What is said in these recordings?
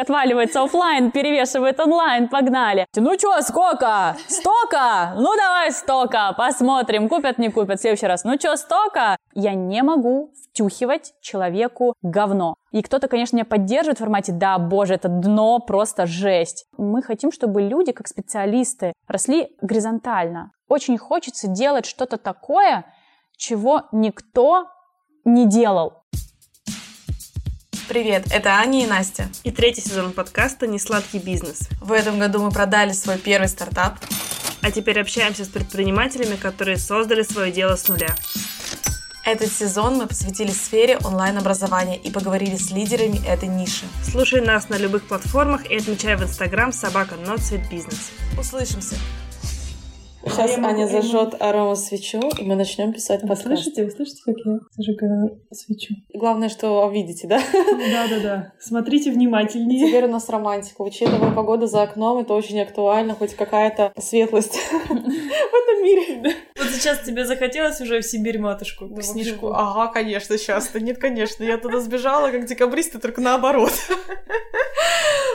отваливается офлайн, перевешивает онлайн, погнали. Ну чё, сколько? Стока? Ну давай стока, посмотрим, купят, не купят. В следующий раз, ну чё, стока? Я не могу втюхивать человеку говно. И кто-то, конечно, меня поддерживает в формате «да, боже, это дно, просто жесть». Мы хотим, чтобы люди, как специалисты, росли горизонтально. Очень хочется делать что-то такое, чего никто не делал. Привет, это Аня и Настя. И третий сезон подкаста «Несладкий бизнес». В этом году мы продали свой первый стартап. А теперь общаемся с предпринимателями, которые создали свое дело с нуля. Этот сезон мы посвятили сфере онлайн-образования и поговорили с лидерами этой ниши. Слушай нас на любых платформах и отмечай в Инстаграм собака Not Бизнес. Услышимся! Сейчас я Аня зажжет арома свечу, и мы начнем писать подкаст. Слышите, вы слышите, как я зажигаю свечу? Главное, что видите, да? Да-да-да. Смотрите внимательнее. Теперь у нас романтика. Учитывая погоду за окном, это очень актуально, хоть какая-то светлость в этом мире. Вот сейчас тебе захотелось уже в Сибирь матушку, к снежку. Ага, конечно, сейчас. Нет, конечно. Я туда сбежала, как декабристы, только наоборот.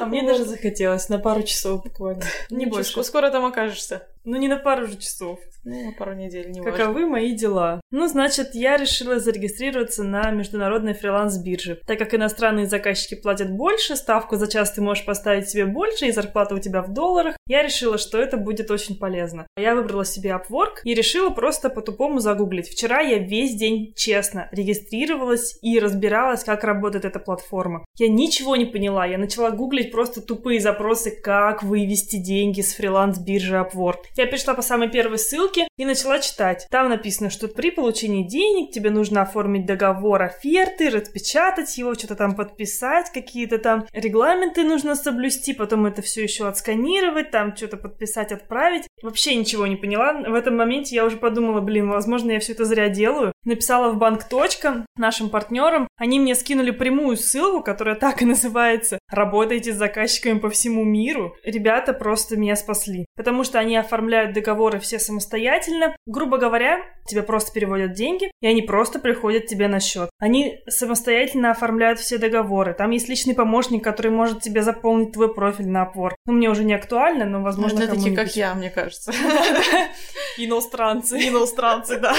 А мне даже захотелось на пару часов буквально. Не больше. Скоро там окажешься. Ну, не на пару же часов. Ну, на пару недель, не Каковы важно. мои дела? Ну, значит, я решила зарегистрироваться на международной фриланс-бирже. Так как иностранные заказчики платят больше, ставку за час ты можешь поставить себе больше, и зарплата у тебя в долларах, я решила, что это будет очень полезно. Я выбрала себе Upwork и решила просто по-тупому загуглить. Вчера я весь день честно регистрировалась и разбиралась, как работает эта платформа. Я ничего не поняла, я начала гуглить просто тупые запросы, как вывести деньги с фриланс-биржи Upwork. Я перешла по самой первой ссылке и начала читать. Там написано, что при получении денег тебе нужно оформить договор оферты, распечатать его, что-то там подписать, какие-то там регламенты нужно соблюсти, потом это все еще отсканировать, там что-то подписать, отправить. Вообще ничего не поняла. В этом моменте я уже подумала, блин, возможно, я все это зря делаю. Написала в банк точка нашим партнерам. Они мне скинули прямую ссылку, которая так и называется «Работайте с заказчиками по всему миру». Ребята просто меня спасли, потому что они оформляют договоры все самостоятельно. Грубо говоря, тебе просто переводят деньги, и они просто приходят тебе на счет. Они самостоятельно оформляют все договоры. Там есть личный помощник, который может тебе заполнить твой профиль на Upwork. Ну, мне уже не актуально, но, возможно, Это такие, как я, мне кажется. Иностранцы. Иностранцы, да.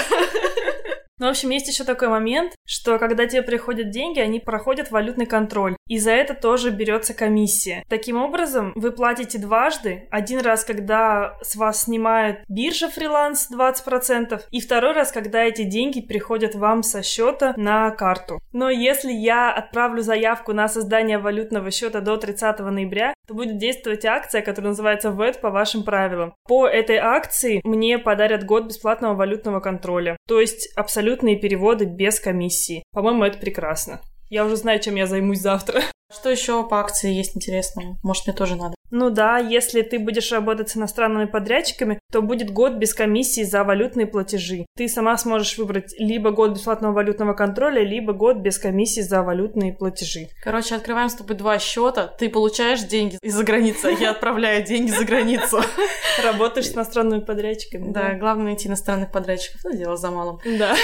Ну, в общем, есть еще такой момент, что когда тебе приходят деньги, они проходят валютный контроль. И за это тоже берется комиссия. Таким образом, вы платите дважды. Один раз, когда с вас снимает биржа фриланс 20%, и второй раз, когда эти деньги приходят вам со счета на карту. Но если я отправлю заявку на создание валютного счета до 30 ноября, то будет действовать акция, которая называется ВЭД по вашим правилам. По этой акции мне подарят год бесплатного валютного контроля. То есть абсолютные переводы без комиссии. По-моему, это прекрасно. Я уже знаю, чем я займусь завтра. Что еще по акции есть интересного? Может, мне тоже надо? Ну да, если ты будешь работать с иностранными подрядчиками, то будет год без комиссии за валютные платежи. Ты сама сможешь выбрать либо год бесплатного валютного контроля, либо год без комиссии за валютные платежи. Короче, открываем с тобой два счета. Ты получаешь деньги из-за границы, а я отправляю деньги за границу. Работаешь с иностранными подрядчиками. Да, главное найти иностранных подрядчиков. Ну, дело за малым. Да.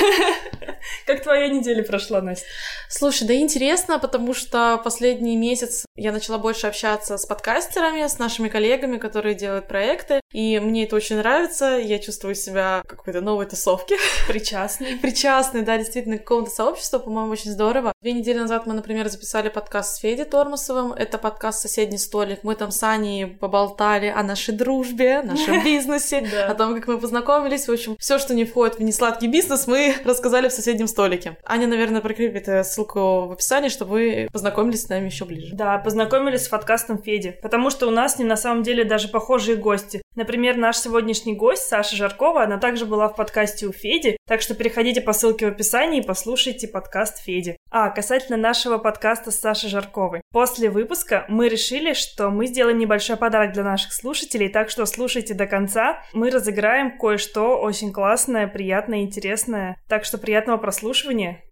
Как твоя неделя прошла, Настя? Слушай, да интересно, потому что последний месяц я начала больше общаться с подкастерами, с нашими коллегами, которые делают проекты, и мне это очень нравится, я чувствую себя какой-то новой тусовке. Причастный. Причастный, да, действительно, к какому-то сообществу, по-моему, очень здорово. Две недели назад мы, например, записали подкаст с Федей Тормусовым, это подкаст «Соседний столик». Мы там с Аней поболтали о нашей дружбе, нашем бизнесе, о том, как мы познакомились. В общем, все, что не входит в несладкий бизнес, мы рассказали в соседнем столике. Аня, наверное, прикрепит э, ссылку в описании, чтобы вы познакомились с нами еще ближе. Да, познакомились с подкастом Феди, потому что у нас не на самом деле даже похожие гости. Например, наш сегодняшний гость, Саша Жаркова, она также была в подкасте у Феди, так что переходите по ссылке в описании и послушайте подкаст Феди. А, касательно нашего подкаста с Сашей Жарковой. После выпуска мы решили, что мы сделаем небольшой подарок для наших слушателей, так что слушайте до конца. Мы разыграем кое-что очень классное, приятное, интересное. Так что приятного прослушивания.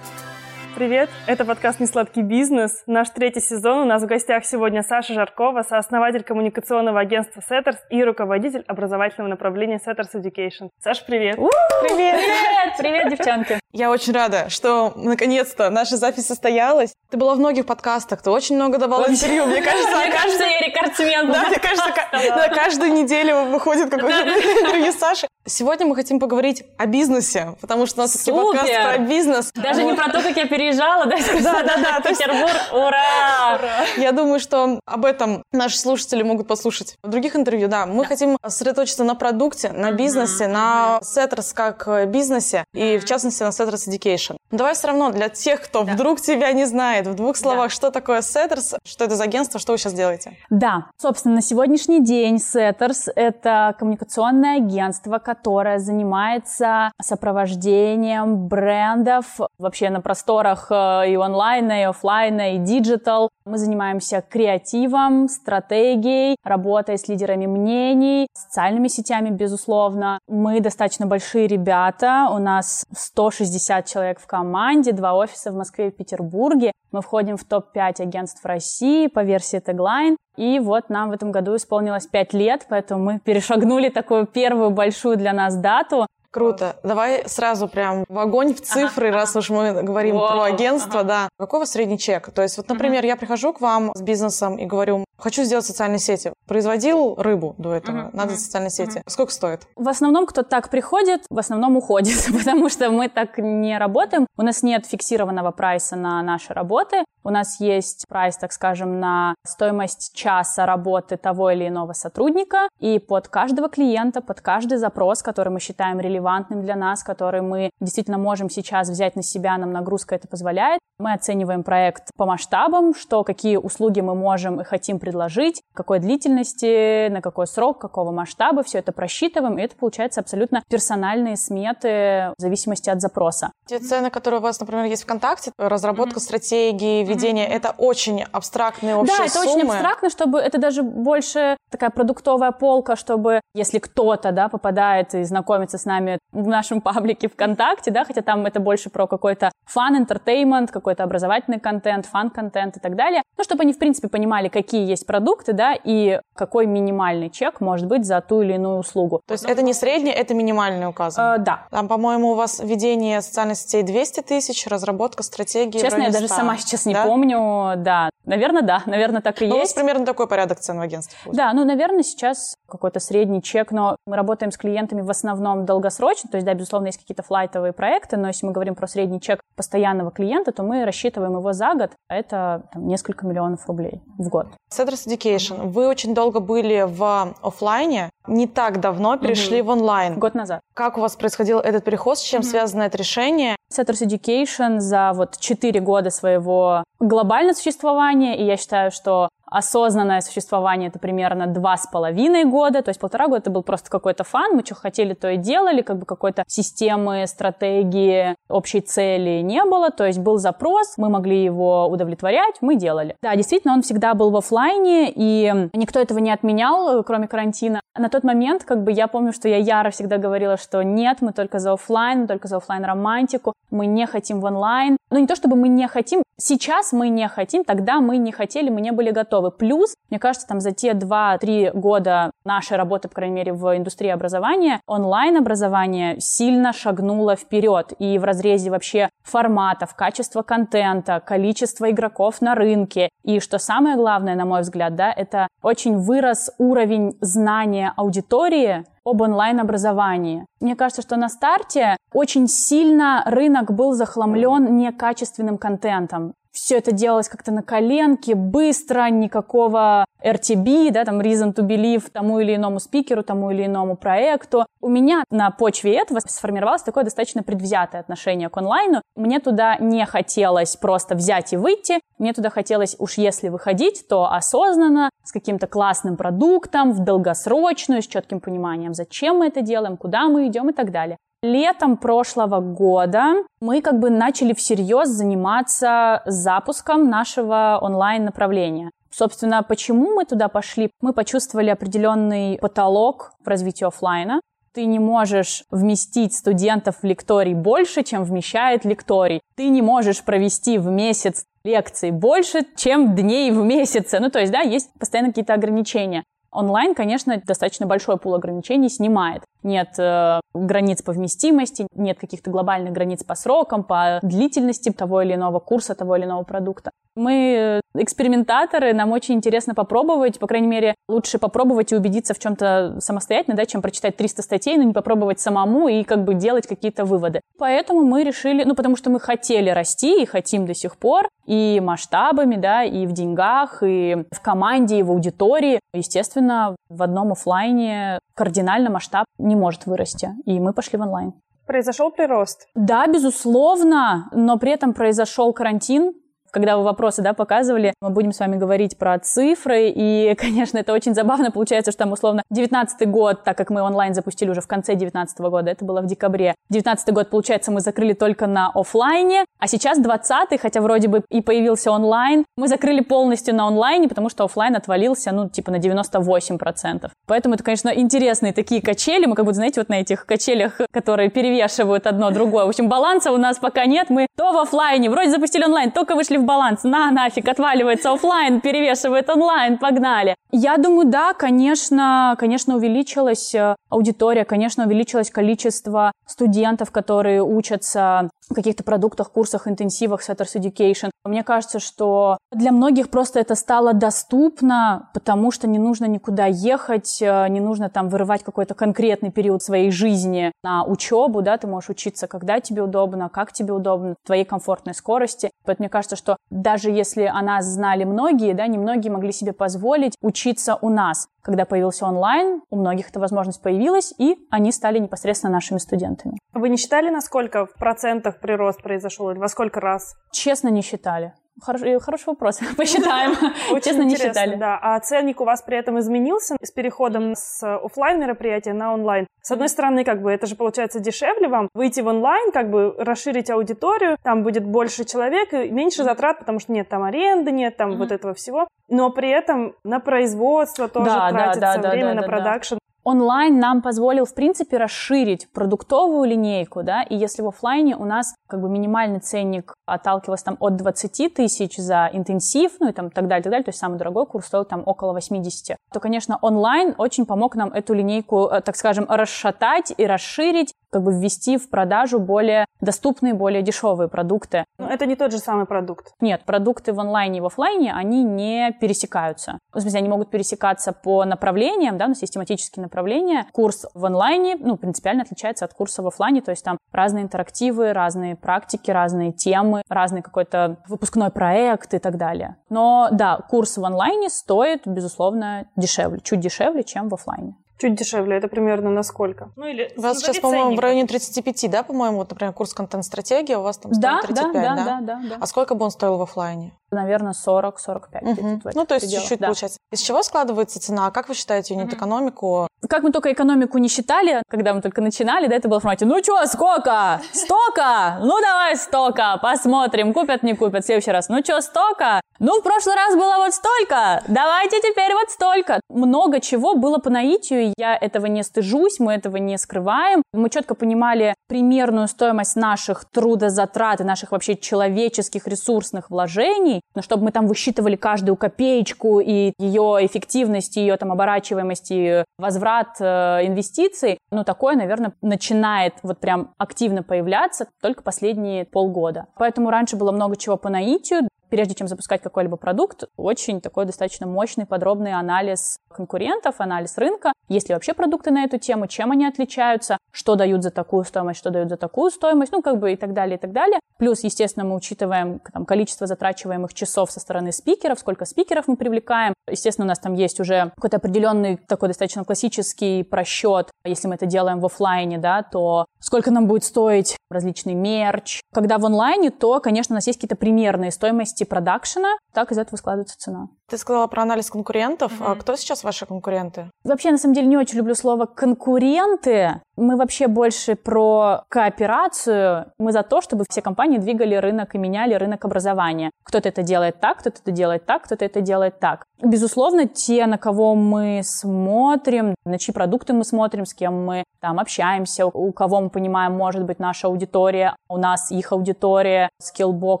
Привет! Это подкаст «Несладкий бизнес». Наш третий сезон. У нас в гостях сегодня Саша Жаркова, сооснователь коммуникационного агентства Setters и руководитель образовательного направления Setters Education. Саша, привет! Привет! Привет! Привет, девчонки! Я очень рада, что наконец-то наша запись состоялась. Ты была в многих подкастах, ты очень много давала интервью. Мне кажется, Мне кажется, я рекордсмен. Да, мне кажется, ка- да, каждую неделю выходит какое-то интервью Саши. Сегодня мы хотим поговорить о бизнесе, потому что у нас Супер! подкаст про бизнес. Даже не про то, как я переезжала, да, Да, да, да. Петербург. Ура! Я думаю, что об этом наши слушатели могут послушать в других интервью. Да, мы хотим сосредоточиться на продукте, на бизнесе, на Setters как э, бизнесе и, в частности, на Setters Education. Но Давай все равно для тех, кто вдруг тебя не знает, в двух словах, что такое Setters, что это за агентство, что вы сейчас делаете? Да, собственно, на сегодняшний день Setters — это коммуникационное агентство, которое занимается сопровождением брендов вообще на просторах э, и онлайна, и оффлайна, и digital. Мы занимаемся креативом, стратегией, работой с лидерами мнений, социальными сетями, безусловно. Мы достаточно большие ребята, у нас 160 человек в команде, два офиса в Москве и Петербурге. Мы входим в топ-5 агентств России по версии Tagline. И вот нам в этом году исполнилось 5 лет, поэтому мы перешагнули такую первую большую для нас дату. Круто. Давай сразу прям в огонь, в цифры, раз уж мы говорим Вау, про агентство, да. Какой у вас средний чек? То есть вот, например, я прихожу к вам с бизнесом и говорю, хочу сделать социальные сети. Производил рыбу до этого, надо социальные сети. Сколько стоит? В основном, кто так приходит, в основном уходит, потому что мы так не работаем. У нас нет фиксированного прайса на наши работы. У нас есть прайс, так скажем, на стоимость часа работы того или иного сотрудника. И под каждого клиента, под каждый запрос, который мы считаем релевантным для нас, который мы действительно можем сейчас взять на себя, нам нагрузка это позволяет, мы оцениваем проект по масштабам, что какие услуги мы можем и хотим предложить, какой длительности, на какой срок, какого масштаба, все это просчитываем, и это получается абсолютно персональные сметы в зависимости от запроса. Те цены, которые у вас, например, есть ВКонтакте, разработка стратегии, ведение, это очень абстрактные общие Да, это суммы. очень абстрактно, чтобы это даже больше такая продуктовая полка, чтобы если кто-то, да, попадает и знакомится с нами в нашем паблике ВКонтакте, да, хотя там это больше про какой-то фан, entertainment, какой-то образовательный контент, фан-контент и так далее, ну, чтобы они, в принципе, понимали, какие есть продукты, да, и какой минимальный чек может быть за ту или иную услугу. То есть это не среднее, это минимальный указан. Э, да. Там, по-моему, у вас ведение социальных сетей 200 тысяч, разработка стратегии Честно, я даже 100. сама сейчас не Да? помню, да. Наверное, да, наверное, так и Ну, у вас есть. примерно такой порядок цен в агентстве. Да, ну, наверное, сейчас какой-то средний чек, но мы работаем с клиентами в основном долгосрочно, то есть, да, безусловно, есть какие-то флайтовые проекты, но если мы говорим про средний чек постоянного клиента, то мы рассчитываем его за год, а это там, несколько миллионов рублей в год. Setters Education. Вы очень долго были в оффлайне, не так давно перешли в онлайн. Год назад. Как у вас происходил этот переход, с чем связано это решение? Setters Education за вот 4 года своего глобального существования, и я считаю, что осознанное существование это примерно два с половиной года, то есть полтора года это был просто какой-то фан, мы что хотели, то и делали, как бы какой-то системы, стратегии, общей цели не было, то есть был запрос, мы могли его удовлетворять, мы делали. Да, действительно, он всегда был в оффлайне, и никто этого не отменял, кроме карантина. На тот момент, как бы, я помню, что я яро всегда говорила, что нет, мы только за оффлайн, мы только за оффлайн романтику, мы не хотим в онлайн. Ну, не то чтобы мы не хотим, сейчас мы не хотим, тогда мы не хотели, мы не были готовы. Плюс, мне кажется, там за те 2-3 года нашей работы, по крайней мере, в индустрии образования, онлайн-образование сильно шагнуло вперед. И в разрезе вообще форматов, качества контента, количества игроков на рынке. И что самое главное, на мой взгляд, да, это очень вырос уровень знания аудитории об онлайн-образовании. Мне кажется, что на старте очень сильно рынок был захламлен некачественным контентом. Все это делалось как-то на коленке, быстро, никакого RTB, да, там reason to believe тому или иному спикеру, тому или иному проекту. У меня на почве этого сформировалось такое достаточно предвзятое отношение к онлайну. Мне туда не хотелось просто взять и выйти. Мне туда хотелось, уж если выходить, то осознанно, с каким-то классным продуктом, в долгосрочную, с четким пониманием, зачем мы это делаем, куда мы идем и так далее. Летом прошлого года мы как бы начали всерьез заниматься запуском нашего онлайн-направления. Собственно, почему мы туда пошли? Мы почувствовали определенный потолок в развитии оффлайна. Ты не можешь вместить студентов в лекторий больше, чем вмещает лекторий. Ты не можешь провести в месяц лекций больше, чем дней в месяце. Ну, то есть, да, есть постоянно какие-то ограничения. Онлайн, конечно, достаточно большой пул ограничений снимает. Нет э, границ по вместимости, нет каких-то глобальных границ по срокам, по длительности того или иного курса, того или иного продукта. Мы э, экспериментаторы, нам очень интересно попробовать, по крайней мере, лучше попробовать и убедиться в чем-то самостоятельно, да, чем прочитать 300 статей, но не попробовать самому и как бы делать какие-то выводы. Поэтому мы решили, ну, потому что мы хотели расти и хотим до сих пор, и масштабами, да, и в деньгах, и в команде, и в аудитории. Естественно, в одном офлайне кардинально масштаб не может вырасти, и мы пошли в онлайн. Произошел прирост? Да, безусловно, но при этом произошел карантин, когда вы вопросы, да, показывали, мы будем с вами говорить про цифры, и, конечно, это очень забавно получается, что там, условно, 19 год, так как мы онлайн запустили уже в конце 19 года, это было в декабре, 19 год, получается, мы закрыли только на офлайне, а сейчас 20 хотя вроде бы и появился онлайн, мы закрыли полностью на онлайне, потому что офлайн отвалился, ну, типа на 98%. Поэтому это, конечно, интересные такие качели, мы как будто, знаете, вот на этих качелях, которые перевешивают одно другое. В общем, баланса у нас пока нет, мы то в офлайне, вроде запустили онлайн, только вышли в баланс, на нафиг, отваливается офлайн, перевешивает онлайн, погнали. Я думаю, да, конечно, конечно, увеличилась э, аудитория, конечно, увеличилось количество студентов, которые учатся каких-то продуктах, курсах, интенсивах Setters Education. Мне кажется, что для многих просто это стало доступно, потому что не нужно никуда ехать, э, не нужно там вырывать какой-то конкретный период своей жизни на учебу, да, ты можешь учиться, когда тебе удобно, как тебе удобно, в твоей комфортной скорости. Поэтому мне кажется, что даже если о нас знали многие, да, не многие могли себе позволить учиться у нас. Когда появился онлайн, у многих эта возможность появилась, и они стали непосредственно нашими студентами. Вы не считали, насколько в процентах прирост произошел, или во сколько раз? Честно, не считали. Хорош, э, хороший вопрос. Посчитаем. Очень Честно, не считали. Да. А ценник у вас при этом изменился с переходом с офлайн мероприятия на онлайн? С одной стороны, как бы это же получается дешевле вам выйти в онлайн, как бы расширить аудиторию, там будет больше человек и меньше затрат, потому что нет там аренды, нет там mm-hmm. вот этого всего. Но при этом на производство тоже да, тратится да, да, время да, на да, продакшн онлайн нам позволил, в принципе, расширить продуктовую линейку, да, и если в офлайне у нас как бы минимальный ценник отталкивался там от 20 тысяч за интенсив, ну и там так далее, так далее, то есть самый дорогой курс стоил там около 80, то, конечно, онлайн очень помог нам эту линейку, э, так скажем, расшатать и расширить, как бы ввести в продажу более доступные, более дешевые продукты. Но это не тот же самый продукт. Нет, продукты в онлайне и в офлайне, они не пересекаются. В смысле, они могут пересекаться по направлениям, да, но систематические направления. Курс в онлайне, ну, принципиально отличается от курса в офлайне, то есть там разные интерактивы, разные практики, разные темы, разный какой-то выпускной проект и так далее. Но да, курс в онлайне стоит, безусловно, дешевле, чуть дешевле, чем в офлайне. Чуть дешевле, это примерно на сколько? Ну или У вас сейчас, по-моему, в районе 35, да, по-моему, вот, например, курс контент-стратегия у вас там стоит да, 35, да? Да, да, да, да, да. А сколько бы он стоил в офлайне? Наверное, 40-45. Угу. Ну, то есть чуть-чуть да. получается. Из чего складывается цена? Как вы считаете юнит-экономику? Как мы только экономику не считали, когда мы только начинали, да, это было в формате, ну что, сколько? Стока? Ну давай стока, посмотрим, купят, не купят. В следующий раз, ну что, стока? Ну, в прошлый раз было вот столько, давайте теперь вот столько. Много чего было по наитию, я этого не стыжусь, мы этого не скрываем. Мы четко понимали примерную стоимость наших трудозатрат и наших вообще человеческих ресурсных вложений, но чтобы мы там высчитывали каждую копеечку и ее эффективность, ее там оборачиваемость и возврат э, инвестиций, ну, такое, наверное, начинает вот прям активно появляться только последние полгода. Поэтому раньше было много чего по наитию, прежде чем запускать какой-либо продукт, очень такой достаточно мощный, подробный анализ конкурентов, анализ рынка, есть ли вообще продукты на эту тему, чем они отличаются, что дают за такую стоимость, что дают за такую стоимость, ну, как бы и так далее, и так далее. Плюс, естественно, мы учитываем там, количество затрачиваемых часов со стороны спикеров, сколько спикеров мы привлекаем. Естественно, у нас там есть уже какой-то определенный такой достаточно классический просчет. Если мы это делаем в офлайне, да, то сколько нам будет стоить различный мерч. Когда в онлайне, то, конечно, у нас есть какие-то примерные стоимости продакшена, так из этого складывается цена. Ты сказала про анализ конкурентов. Mm-hmm. А кто сейчас ваши конкуренты? Вообще, на самом деле, не очень люблю слово «конкуренты», Мы вообще больше про кооперацию. Мы за то, чтобы все компании двигали рынок и меняли рынок образования. Кто-то это делает так, кто-то это делает так, кто-то это делает так. Безусловно, те, на кого мы смотрим, на чьи продукты мы смотрим, с кем мы там общаемся, у кого мы понимаем, может быть, наша аудитория, у нас их аудитория, Skillbox,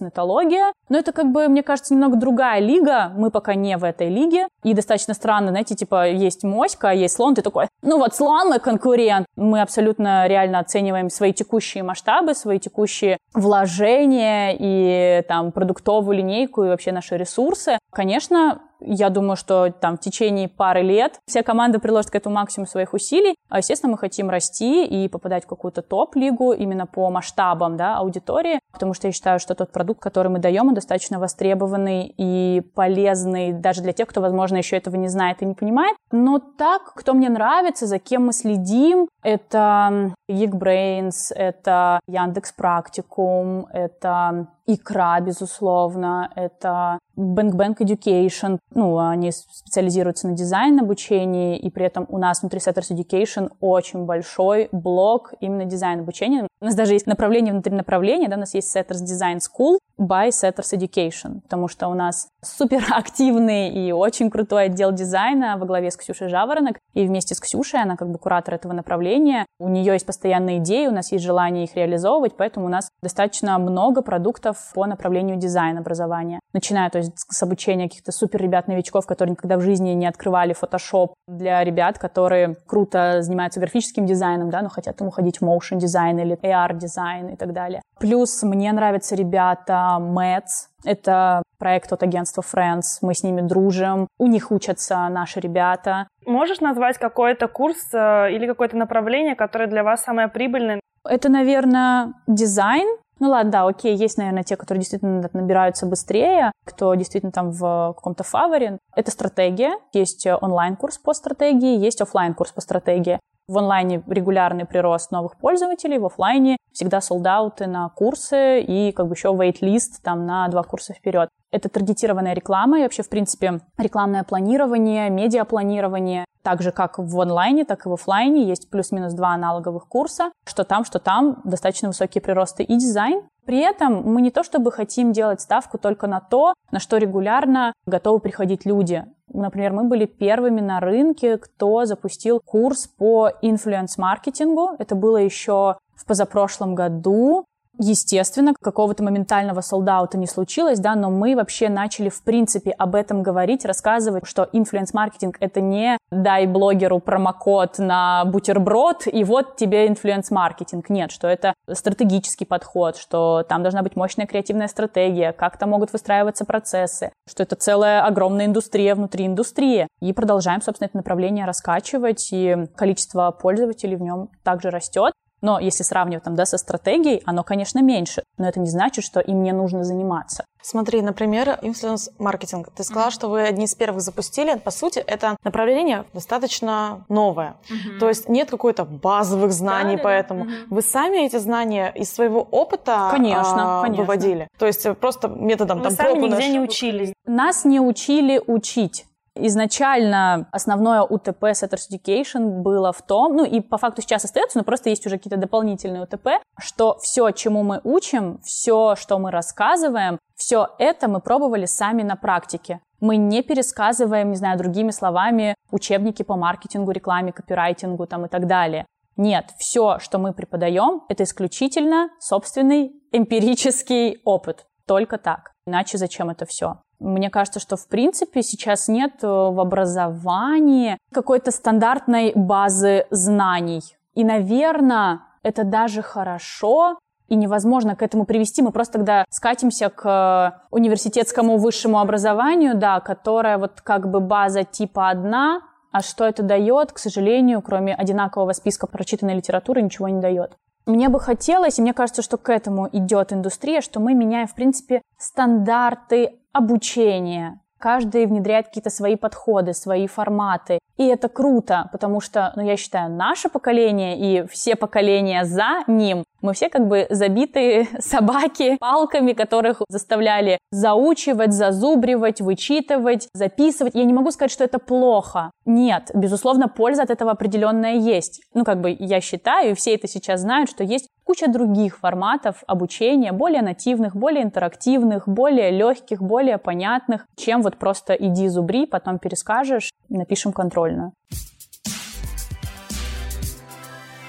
нетология. Но это как бы, мне кажется, немного другая лига. Мы пока не в этой лиге. И достаточно странно, знаете, типа, есть моська, есть слон, ты такой, ну вот слон мой конкурент. Мы абсолютно реально оцениваем свои текущие масштабы, свои текущие вложения и там продуктовую линейку и вообще наши ресурсы. Конечно, я думаю, что там в течение пары лет вся команда приложит к этому максимум своих усилий. А, естественно, мы хотим расти и попадать в какую-то топ-лигу именно по масштабам да, аудитории, потому что я считаю, что тот продукт, который мы даем, он достаточно востребованный и полезный даже для тех, кто, возможно, еще этого не знает и не понимает. Но так, кто мне нравится, за кем мы следим, это Geekbrains, это Яндекс Практикум, это Икра, безусловно, это Bang Bang Education. Ну, они специализируются на дизайн обучении, и при этом у нас внутри Setters Education очень большой блок именно дизайн обучения. У нас даже есть направление внутри направления, да, у нас есть Setters Design School by Setters Education, потому что у нас супер активный и очень крутой отдел дизайна во главе с Ксюшей Жаворонок, и вместе с Ксюшей, она как бы куратор этого направления, у нее есть постоянные идеи, у нас есть желание их реализовывать, поэтому у нас достаточно много продуктов курсов по направлению дизайн образования. Начиная, то есть, с обучения каких-то супер ребят-новичков, которые никогда в жизни не открывали Photoshop, для ребят, которые круто занимаются графическим дизайном, да, но хотят там уходить в motion дизайн или AR дизайн и так далее. Плюс мне нравятся ребята MADS, это проект от агентства Friends, мы с ними дружим, у них учатся наши ребята. Можешь назвать какой-то курс э, или какое-то направление, которое для вас самое прибыльное? Это, наверное, дизайн, ну ладно, да, окей, есть, наверное, те, которые действительно набираются быстрее, кто действительно там в каком-то фаворе. Это стратегия. Есть онлайн-курс по стратегии, есть офлайн курс по стратегии. В онлайне регулярный прирост новых пользователей, в офлайне всегда солдауты на курсы и как бы еще wait-лист там на два курса вперед. Это таргетированная реклама и вообще, в принципе, рекламное планирование, медиапланирование. Так же, как в онлайне, так и в офлайне есть плюс-минус два аналоговых курса. Что там, что там, достаточно высокие приросты и дизайн. При этом мы не то чтобы хотим делать ставку только на то, на что регулярно готовы приходить люди. Например, мы были первыми на рынке, кто запустил курс по инфлюенс-маркетингу. Это было еще в позапрошлом году. Естественно, какого-то моментального солдаута не случилось, да, но мы вообще начали, в принципе, об этом говорить, рассказывать, что инфлюенс-маркетинг — это не дай блогеру промокод на бутерброд, и вот тебе инфлюенс-маркетинг. Нет, что это стратегический подход, что там должна быть мощная креативная стратегия, как там могут выстраиваться процессы, что это целая огромная индустрия внутри индустрии. И продолжаем, собственно, это направление раскачивать, и количество пользователей в нем также растет. Но если сравнивать там, да, со стратегией, оно, конечно, меньше. Но это не значит, что им не нужно заниматься. Смотри, например, инфлюенс-маркетинг. Ты сказала, mm-hmm. что вы одни из первых запустили. По сути, это направление достаточно новое. Mm-hmm. То есть нет какой-то базовых знаний, да, поэтому да. Mm-hmm. вы сами эти знания из своего опыта конечно, а, конечно. выводили. То есть просто методом вы там сами нигде не учились. Нас не учили учить. Изначально основное УТП Setters Education было в том, ну и по факту сейчас остается, но просто есть уже какие-то дополнительные УТП, что все, чему мы учим, все, что мы рассказываем, все это мы пробовали сами на практике. Мы не пересказываем, не знаю, другими словами учебники по маркетингу, рекламе, копирайтингу там и так далее. Нет, все, что мы преподаем, это исключительно собственный эмпирический опыт. Только так. Иначе зачем это все? Мне кажется, что в принципе сейчас нет э, в образовании какой-то стандартной базы знаний. И, наверное, это даже хорошо, и невозможно к этому привести. Мы просто тогда скатимся к э, университетскому высшему образованию, да, которое вот как бы база типа одна, а что это дает, к сожалению, кроме одинакового списка прочитанной литературы, ничего не дает. Мне бы хотелось, и мне кажется, что к этому идет индустрия, что мы меняем, в принципе, стандарты обучения, каждый внедряет какие-то свои подходы, свои форматы. И это круто, потому что, ну, я считаю, наше поколение и все поколения за ним, мы все как бы забитые собаки палками, которых заставляли заучивать, зазубривать, вычитывать, записывать. Я не могу сказать, что это плохо. Нет, безусловно, польза от этого определенная есть. Ну, как бы я считаю, и все это сейчас знают, что есть куча других форматов обучения, более нативных, более интерактивных, более легких, более понятных, чем вот просто иди зубри, потом перескажешь, напишем контрольную.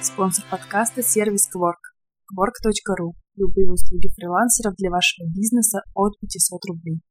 Спонсор подкаста – сервис Quark. Quark.ru. Любые услуги фрилансеров для вашего бизнеса от 500 рублей.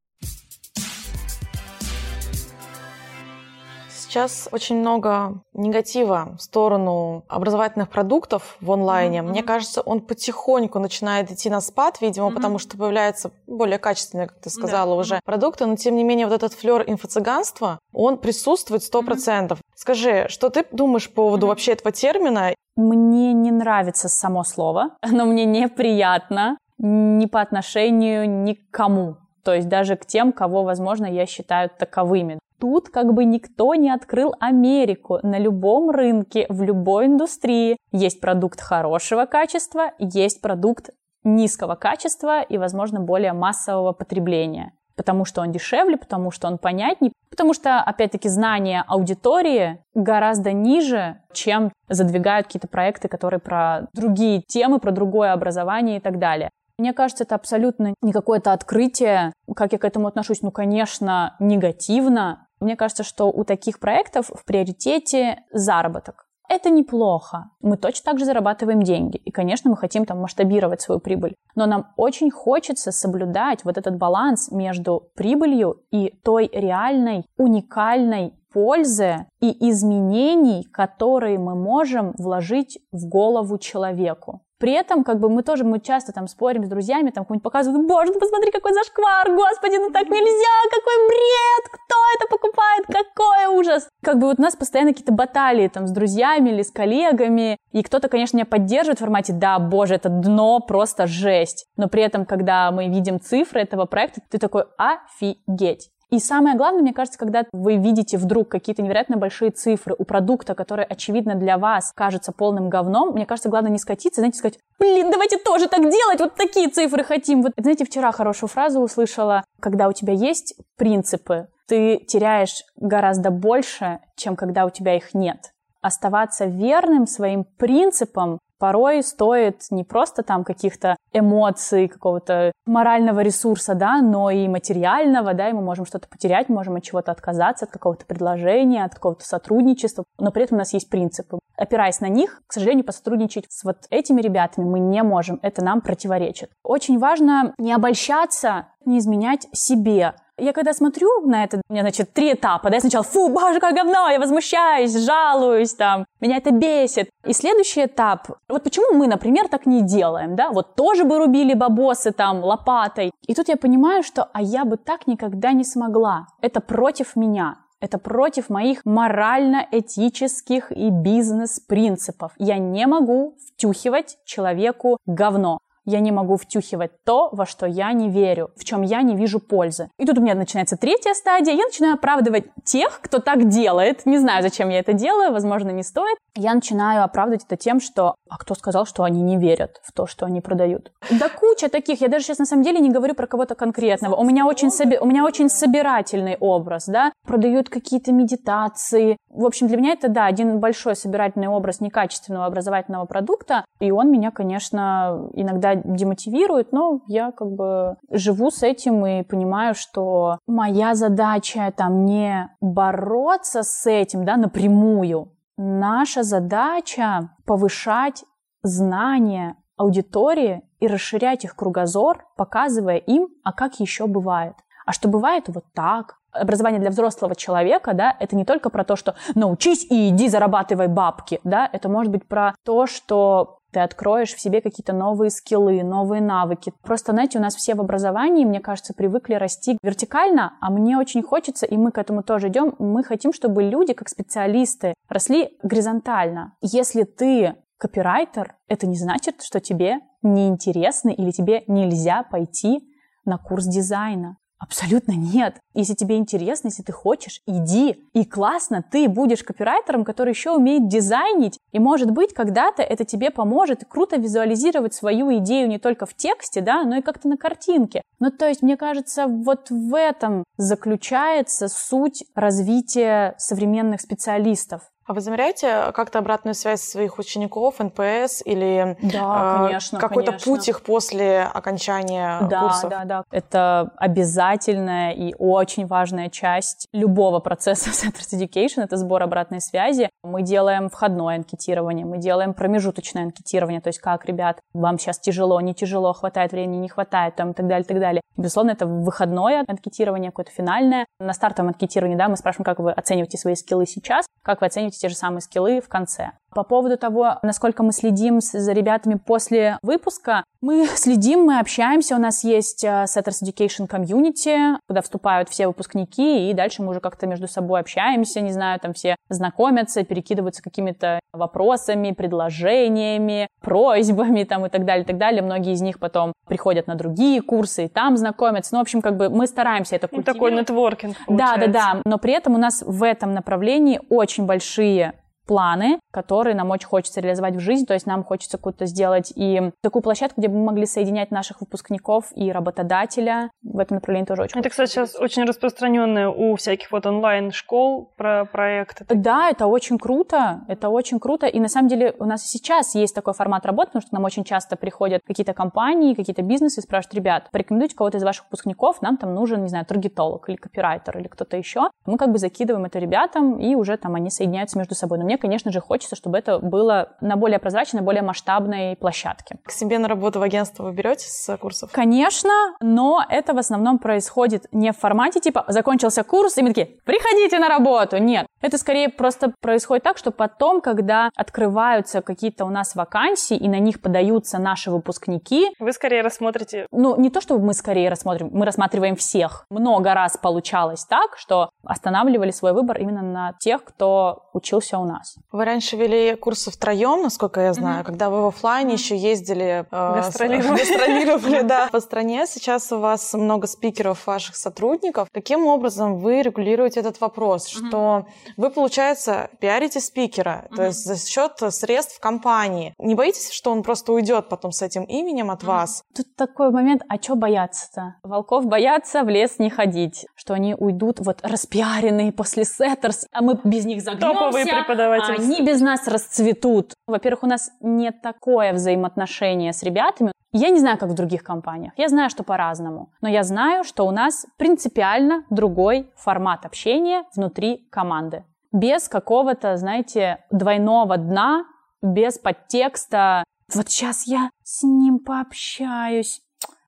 Сейчас очень много негатива в сторону образовательных продуктов в онлайне. Mm-hmm. Мне кажется, он потихоньку начинает идти на спад, видимо, mm-hmm. потому что появляются более качественные, как ты сказала, yeah. уже продукты. Но тем не менее, вот этот флер инфо-цыганства, он присутствует 100%. Mm-hmm. Скажи, что ты думаешь по поводу mm-hmm. вообще этого термина? Мне не нравится само слово, но мне неприятно ни по отношению ни к кому. То есть даже к тем, кого, возможно, я считаю таковыми. Тут как бы никто не открыл Америку. На любом рынке, в любой индустрии есть продукт хорошего качества, есть продукт низкого качества и, возможно, более массового потребления. Потому что он дешевле, потому что он понятнее, потому что, опять-таки, знания аудитории гораздо ниже, чем задвигают какие-то проекты, которые про другие темы, про другое образование и так далее. Мне кажется, это абсолютно не какое-то открытие. Как я к этому отношусь? Ну, конечно, негативно. Мне кажется, что у таких проектов в приоритете заработок. Это неплохо. Мы точно так же зарабатываем деньги. И, конечно, мы хотим там масштабировать свою прибыль. Но нам очень хочется соблюдать вот этот баланс между прибылью и той реальной, уникальной пользы и изменений, которые мы можем вложить в голову человеку. При этом, как бы, мы тоже, мы часто там спорим с друзьями, там кому-нибудь показывают, боже, ну посмотри, какой зашквар, господи, ну так нельзя, какой бред, кто это покупает, какой ужас. Как бы вот у нас постоянно какие-то баталии там с друзьями или с коллегами, и кто-то, конечно, меня поддерживает в формате, да, боже, это дно, просто жесть. Но при этом, когда мы видим цифры этого проекта, ты такой, офигеть. И самое главное, мне кажется, когда вы видите вдруг какие-то невероятно большие цифры у продукта, который, очевидно, для вас кажется полным говном, мне кажется, главное не скатиться, знаете, сказать, блин, давайте тоже так делать, вот такие цифры хотим. Вот, знаете, вчера хорошую фразу услышала, когда у тебя есть принципы, ты теряешь гораздо больше, чем когда у тебя их нет оставаться верным своим принципам порой стоит не просто там каких-то эмоций, какого-то морального ресурса, да, но и материального, да, и мы можем что-то потерять, можем от чего-то отказаться, от какого-то предложения, от какого-то сотрудничества, но при этом у нас есть принципы. Опираясь на них, к сожалению, посотрудничать с вот этими ребятами мы не можем, это нам противоречит. Очень важно не обольщаться, не изменять себе, я когда смотрю на это, у меня, значит, три этапа, да, я сначала, фу, боже, как говно, я возмущаюсь, жалуюсь, там, меня это бесит. И следующий этап, вот почему мы, например, так не делаем, да, вот тоже бы рубили бабосы там лопатой. И тут я понимаю, что, а я бы так никогда не смогла. Это против меня. Это против моих морально-этических и бизнес-принципов. Я не могу втюхивать человеку говно я не могу втюхивать то, во что я не верю, в чем я не вижу пользы. И тут у меня начинается третья стадия. Я начинаю оправдывать тех, кто так делает. Не знаю, зачем я это делаю, возможно, не стоит. Я начинаю оправдывать это тем, что а кто сказал, что они не верят в то, что они продают? Да куча таких. Я даже сейчас на самом деле не говорю про кого-то конкретного. У меня очень, соби... у меня очень собирательный образ, да. Продают какие-то медитации. В общем, для меня это, да, один большой собирательный образ некачественного образовательного продукта. И он меня, конечно, иногда демотивирует, но я как бы живу с этим и понимаю, что моя задача там не бороться с этим, да, напрямую. Наша задача повышать знания аудитории и расширять их кругозор, показывая им, а как еще бывает. А что бывает вот так, образование для взрослого человека, да, это не только про то, что научись и иди зарабатывай бабки, да, это может быть про то, что ты откроешь в себе какие-то новые скиллы, новые навыки. Просто, знаете, у нас все в образовании, мне кажется, привыкли расти вертикально, а мне очень хочется, и мы к этому тоже идем, мы хотим, чтобы люди, как специалисты, росли горизонтально. Если ты копирайтер, это не значит, что тебе неинтересно или тебе нельзя пойти на курс дизайна. Абсолютно нет. Если тебе интересно, если ты хочешь, иди. И классно, ты будешь копирайтером, который еще умеет дизайнить. И, может быть, когда-то это тебе поможет круто визуализировать свою идею не только в тексте, да, но и как-то на картинке. Ну, то есть, мне кажется, вот в этом заключается суть развития современных специалистов. А вы замеряете как-то обратную связь своих учеников, NPS или Да, э, конечно, какой-то конечно. путь их после окончания Да, курсов? да, да. Это обязательная и очень важная часть любого процесса в Centers Education. Это сбор обратной связи. Мы делаем входное анкетирование, мы делаем промежуточное анкетирование, то есть как, ребят, вам сейчас тяжело, не тяжело, хватает времени, не хватает, там, и так далее, и так далее. Безусловно, это выходное анкетирование, какое-то финальное. На стартовом анкетировании, да, мы спрашиваем, как вы оцениваете свои скиллы сейчас, как вы оцениваете те же самые скиллы в конце. По поводу того, насколько мы следим за ребятами после выпуска, мы следим, мы общаемся, у нас есть э, Setters Education Community, куда вступают все выпускники, и дальше мы уже как-то между собой общаемся, не знаю, там все знакомятся, перекидываются какими-то вопросами, предложениями, просьбами там и так далее, и так далее. Многие из них потом приходят на другие курсы и там знакомятся. Ну, в общем, как бы мы стараемся это Ну, культивировать. такой нетворкинг Да, да, получается. да. Но при этом у нас в этом направлении очень большие планы, которые нам очень хочется реализовать в жизнь. То есть нам хочется какую-то сделать и такую площадку, где бы мы могли соединять наших выпускников и работодателя. В этом направлении тоже очень Это, кстати, сейчас очень распространенное у всяких вот онлайн-школ про проекты. Да, это очень круто, это очень круто. И на самом деле у нас и сейчас есть такой формат работы, потому что нам очень часто приходят какие-то компании, какие-то бизнесы и спрашивают, ребят, порекомендуйте кого-то из ваших выпускников, нам там нужен, не знаю, таргетолог или копирайтер или кто-то еще. Мы как бы закидываем это ребятам, и уже там они соединяются между собой. Но мне, конечно же, хочется, чтобы это было на более прозрачной, более масштабной площадке. К себе на работу в агентство вы берете с курсов? Конечно, но это в основном происходит не в формате типа закончился курс, и мы такие, приходите на работу. Нет, это скорее просто происходит так, что потом, когда открываются какие-то у нас вакансии, и на них подаются наши выпускники, Вы скорее рассмотрите ну, не то, чтобы мы скорее рассмотрим, мы рассматриваем всех. Много раз получалось так, что останавливали свой выбор именно на тех, кто учился у нас. Вы раньше вели курсы втроем, насколько я знаю, когда вы в оффлайне еще ездили, э, гастролировали, да, по стране. Сейчас у вас много спикеров ваших сотрудников. Каким образом вы регулируете этот вопрос? Что вы, получается, пиарите спикера, то есть за счет средств компании. Не боитесь, что он просто уйдет потом с этим именем от вас? Тут такой момент, а что бояться-то? Волков боятся в лес не ходить, что они уйдут вот распиаренные после сеттерс, а мы без них загнемся, Топовые преподаватели. А они без нас расцветут. Во-первых, у нас не такое взаимоотношение с ребятами. Я не знаю, как в других компаниях. Я знаю, что по-разному. Но я знаю, что у нас принципиально другой формат общения внутри команды. Без какого-то, знаете, двойного дна, без подтекста. Вот сейчас я с ним пообщаюсь.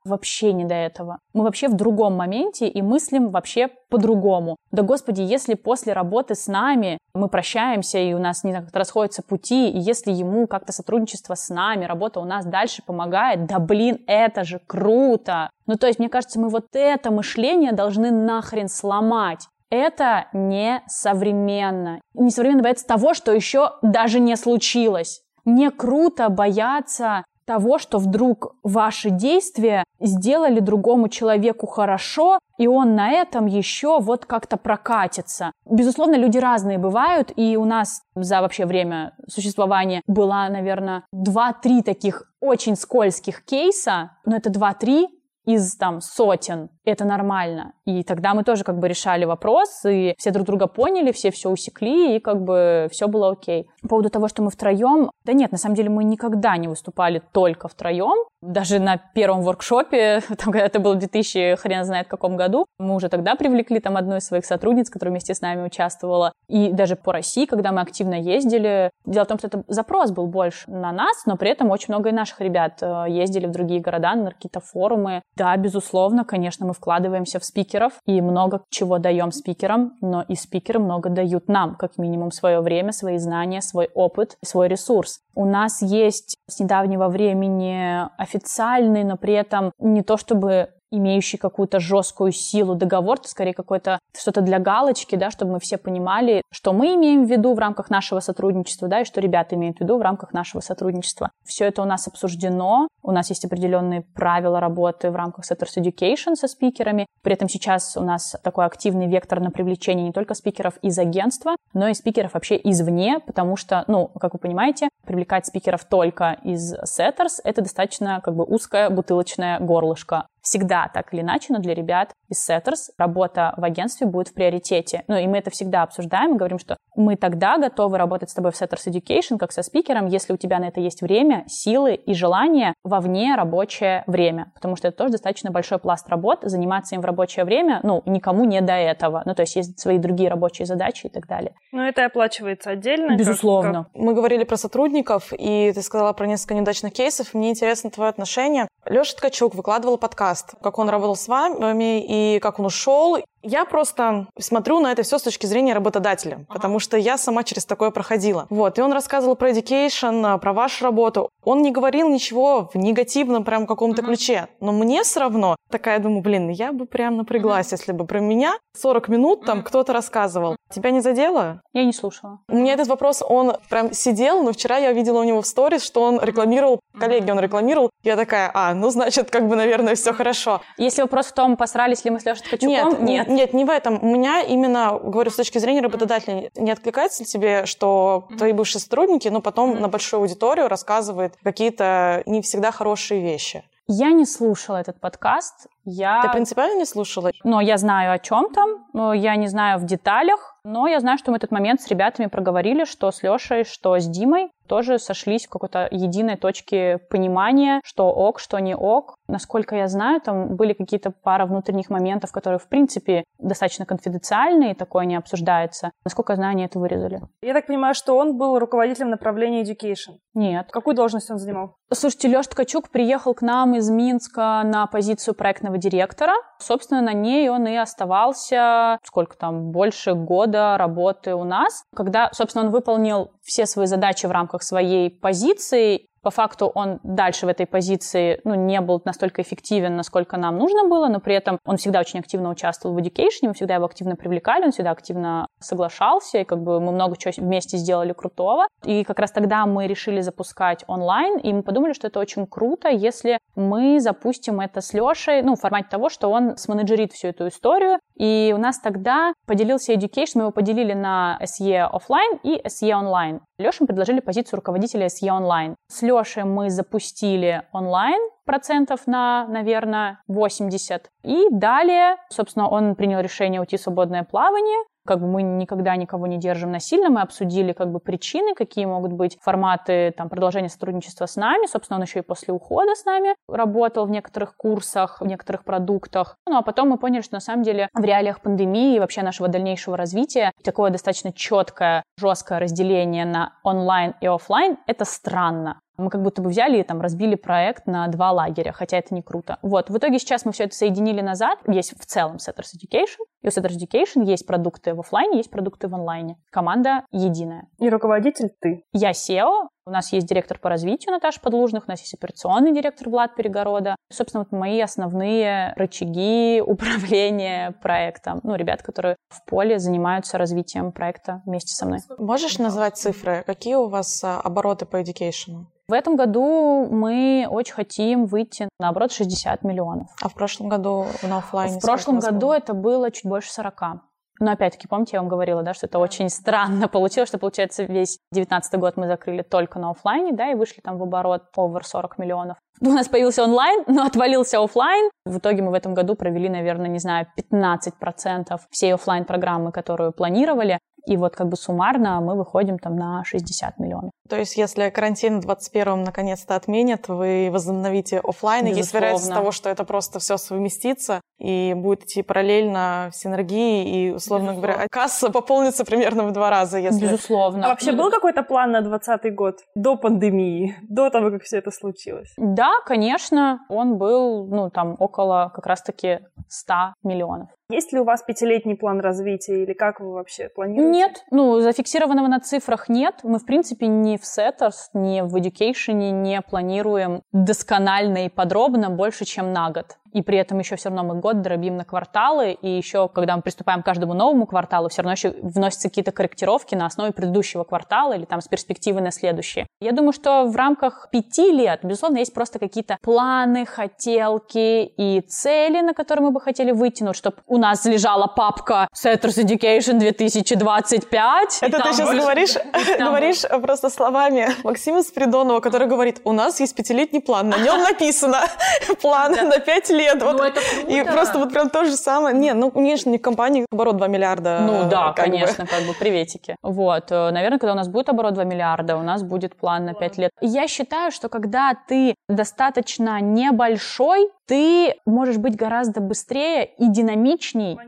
Вообще не до этого. Мы вообще в другом моменте и мыслим вообще по-другому. Да, господи, если после работы с нами мы прощаемся и у нас не как-то расходятся пути, и если ему как-то сотрудничество с нами, работа у нас дальше помогает, да блин, это же круто. Ну, то есть, мне кажется, мы вот это мышление должны нахрен сломать. Это не современно. Не современно бояться того, что еще даже не случилось. Не круто бояться того, что вдруг ваши действия сделали другому человеку хорошо, и он на этом еще вот как-то прокатится. Безусловно, люди разные бывают, и у нас за вообще время существования было, наверное, 2-3 таких очень скользких кейса, но это 2-3 из там сотен, это нормально. И тогда мы тоже как бы решали вопрос, и все друг друга поняли, все все усекли, и как бы все было окей. По поводу того, что мы втроем, да нет, на самом деле мы никогда не выступали только втроем. Даже на первом воркшопе, там, когда это было в 2000, хрен знает каком году, мы уже тогда привлекли там одну из своих сотрудниц, которая вместе с нами участвовала. И даже по России, когда мы активно ездили, дело в том, что это запрос был больше на нас, но при этом очень много и наших ребят э, ездили в другие города на какие-то форумы. Да, безусловно, конечно, мы вкладываемся в спикеров и много чего даем спикерам, но и спикеры много дают нам, как минимум, свое время, свои знания, свой опыт, свой ресурс. У нас есть с недавнего времени официальный, но при этом не то чтобы имеющий какую-то жесткую силу договор, это скорее какое-то что-то для галочки, да, чтобы мы все понимали, что мы имеем в виду в рамках нашего сотрудничества, да, и что ребята имеют в виду в рамках нашего сотрудничества. Все это у нас обсуждено, у нас есть определенные правила работы в рамках Setters Education со спикерами. При этом сейчас у нас такой активный вектор на привлечение не только спикеров из агентства, но и спикеров вообще извне, потому что, ну, как вы понимаете, привлекать спикеров только из Setters — это достаточно как бы узкое бутылочное горлышко всегда так или иначе, но для ребят из Setters работа в агентстве будет в приоритете. Ну, и мы это всегда обсуждаем и говорим, что мы тогда готовы работать с тобой в Setters Education, как со спикером, если у тебя на это есть время, силы и желание вовне рабочее время. Потому что это тоже достаточно большой пласт работ. Заниматься им в рабочее время, ну, никому не до этого. Ну, то есть есть свои другие рабочие задачи и так далее. Но это оплачивается отдельно? Безусловно. Как, как... Мы говорили про сотрудников, и ты сказала про несколько неудачных кейсов. Мне интересно твое отношение. Леша Ткачук выкладывал подкаст, как он работал с вами и как он ушел. Я просто смотрю на это все с точки зрения работодателя, ага. потому что я сама через такое проходила. Вот, и он рассказывал про education, про вашу работу. Он не говорил ничего в негативном прям каком-то ага. ключе, но мне все равно такая, думаю, блин, я бы прям напряглась, ага. если бы про меня 40 минут там кто-то рассказывал. Тебя не задело? Я не слушала. У меня этот вопрос, он прям сидел, но вчера я видела у него в сторис, что он рекламировал, коллеги он рекламировал. Я такая, а, ну, значит, как бы, наверное, все хорошо. Если вопрос в том, посрались ли мы с Лешей Ткачуком, нет, нет, нет, не в этом. У меня именно, говорю, с точки зрения работодателя, не откликается ли тебе, что твои бывшие сотрудники, ну, потом на большую аудиторию рассказывают какие-то не всегда хорошие вещи? Я не слушала этот подкаст. Я... Ты принципиально не слушала? Но я знаю о чем там, но я не знаю в деталях, но я знаю, что мы этот момент с ребятами проговорили, что с Лешей, что с Димой тоже сошлись в какой-то единой точке понимания, что ок, что не ок. Насколько я знаю, там были какие-то пара внутренних моментов, которые, в принципе, достаточно конфиденциальные, такое не обсуждается. Насколько я знаю, они это вырезали. Я так понимаю, что он был руководителем направления education? Нет. Какую должность он занимал? Слушайте, Лёш Ткачук приехал к нам из Минска на позицию проектного директора. Собственно, на ней он и оставался, сколько там, больше года работы у нас. Когда, собственно, он выполнил все свои задачи в рамках своей позиции, по факту он дальше в этой позиции ну, не был настолько эффективен, насколько нам нужно было, но при этом он всегда очень активно участвовал в education, мы всегда его активно привлекали, он всегда активно соглашался, и как бы мы много чего вместе сделали крутого. И как раз тогда мы решили запускать онлайн, и мы подумали, что это очень круто, если мы запустим это с Лешей, ну, в формате того, что он сменеджерит всю эту историю, и у нас тогда поделился education, мы его поделили на SE офлайн и SE онлайн. Леше предложили позицию руководителя SE онлайн. С Лешей мы запустили онлайн процентов на, наверное, 80. И далее, собственно, он принял решение уйти в свободное плавание как бы мы никогда никого не держим насильно, мы обсудили как бы причины, какие могут быть форматы там, продолжения сотрудничества с нами. Собственно, он еще и после ухода с нами работал в некоторых курсах, в некоторых продуктах. Ну, а потом мы поняли, что на самом деле в реалиях пандемии и вообще нашего дальнейшего развития такое достаточно четкое, жесткое разделение на онлайн и офлайн — это странно. Мы как будто бы взяли и там разбили проект на два лагеря, хотя это не круто. Вот, в итоге сейчас мы все это соединили назад. Есть в целом Setters Education, и у Setters Education есть продукты в офлайне, есть продукты в онлайне. Команда единая. И руководитель ты. Я SEO, у нас есть директор по развитию Наташа Подлужных, у нас есть операционный директор Влад Перегорода. Собственно, вот мои основные рычаги управления проектом. Ну, ребят, которые в поле занимаются развитием проекта вместе со мной. Можешь назвать цифры? Какие у вас а, обороты по education? В этом году мы очень хотим выйти на оборот 60 миллионов. А в прошлом году на офлайне? В прошлом году это было чуть больше 40. Но опять-таки, помните, я вам говорила, да, что это очень странно получилось, что, получается, весь 19 год мы закрыли только на офлайне, да, и вышли там в оборот over 40 миллионов. У нас появился онлайн, но отвалился офлайн. В итоге мы в этом году провели, наверное, не знаю, 15% всей офлайн программы которую планировали. И вот как бы суммарно мы выходим там на 60 миллионов. То есть если карантин в 21-м наконец-то отменят, вы возобновите офлайн, и есть вероятность того, что это просто все совместится и будет идти параллельно в синергии, и, условно Безусловно. говоря, касса пополнится примерно в два раза, если... Безусловно. А вообще был какой-то план на 20 год до пандемии, до того, как все это случилось? Да, конечно, он был, ну, там, около как раз-таки 100 миллионов. Есть ли у вас пятилетний план развития или как вы вообще планируете? Нет, ну, зафиксированного на цифрах нет. Мы, в принципе, ни в Setters, ни в Education не планируем досконально и подробно больше, чем на год. И при этом еще все равно мы год дробим на кварталы, и еще, когда мы приступаем к каждому новому кварталу, все равно еще вносятся какие-то корректировки на основе предыдущего квартала или там с перспективы на следующие. Я думаю, что в рамках пяти лет, безусловно, есть просто какие-то планы, хотелки и цели, на которые мы бы хотели вытянуть, чтобы у нас лежала папка Setters Education 2025. Это ты сейчас говоришь, говоришь просто словами Максима Спиридонова, который говорит, у нас есть пятилетний план, на нем написано план на пять лет. Ну, это И просто вот прям то же самое. Не, ну, конечно, не компании оборот 2 миллиарда. Ну да, как бы. конечно, как бы приветики. Вот, э, наверное, когда у нас будет оборот 2 миллиарда, у нас будет план на 5 лет. Я считаю, что когда ты достаточно небольшой, ты можешь быть гораздо быстрее и динамичней,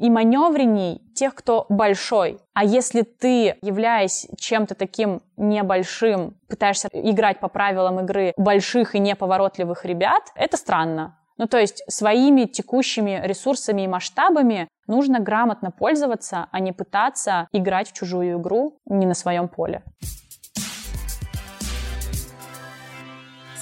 и маневренней тех, кто большой. А если ты, являясь чем-то таким небольшим, пытаешься играть по правилам игры больших и неповоротливых ребят, это странно. Ну, то есть своими текущими ресурсами и масштабами нужно грамотно пользоваться, а не пытаться играть в чужую игру не на своем поле.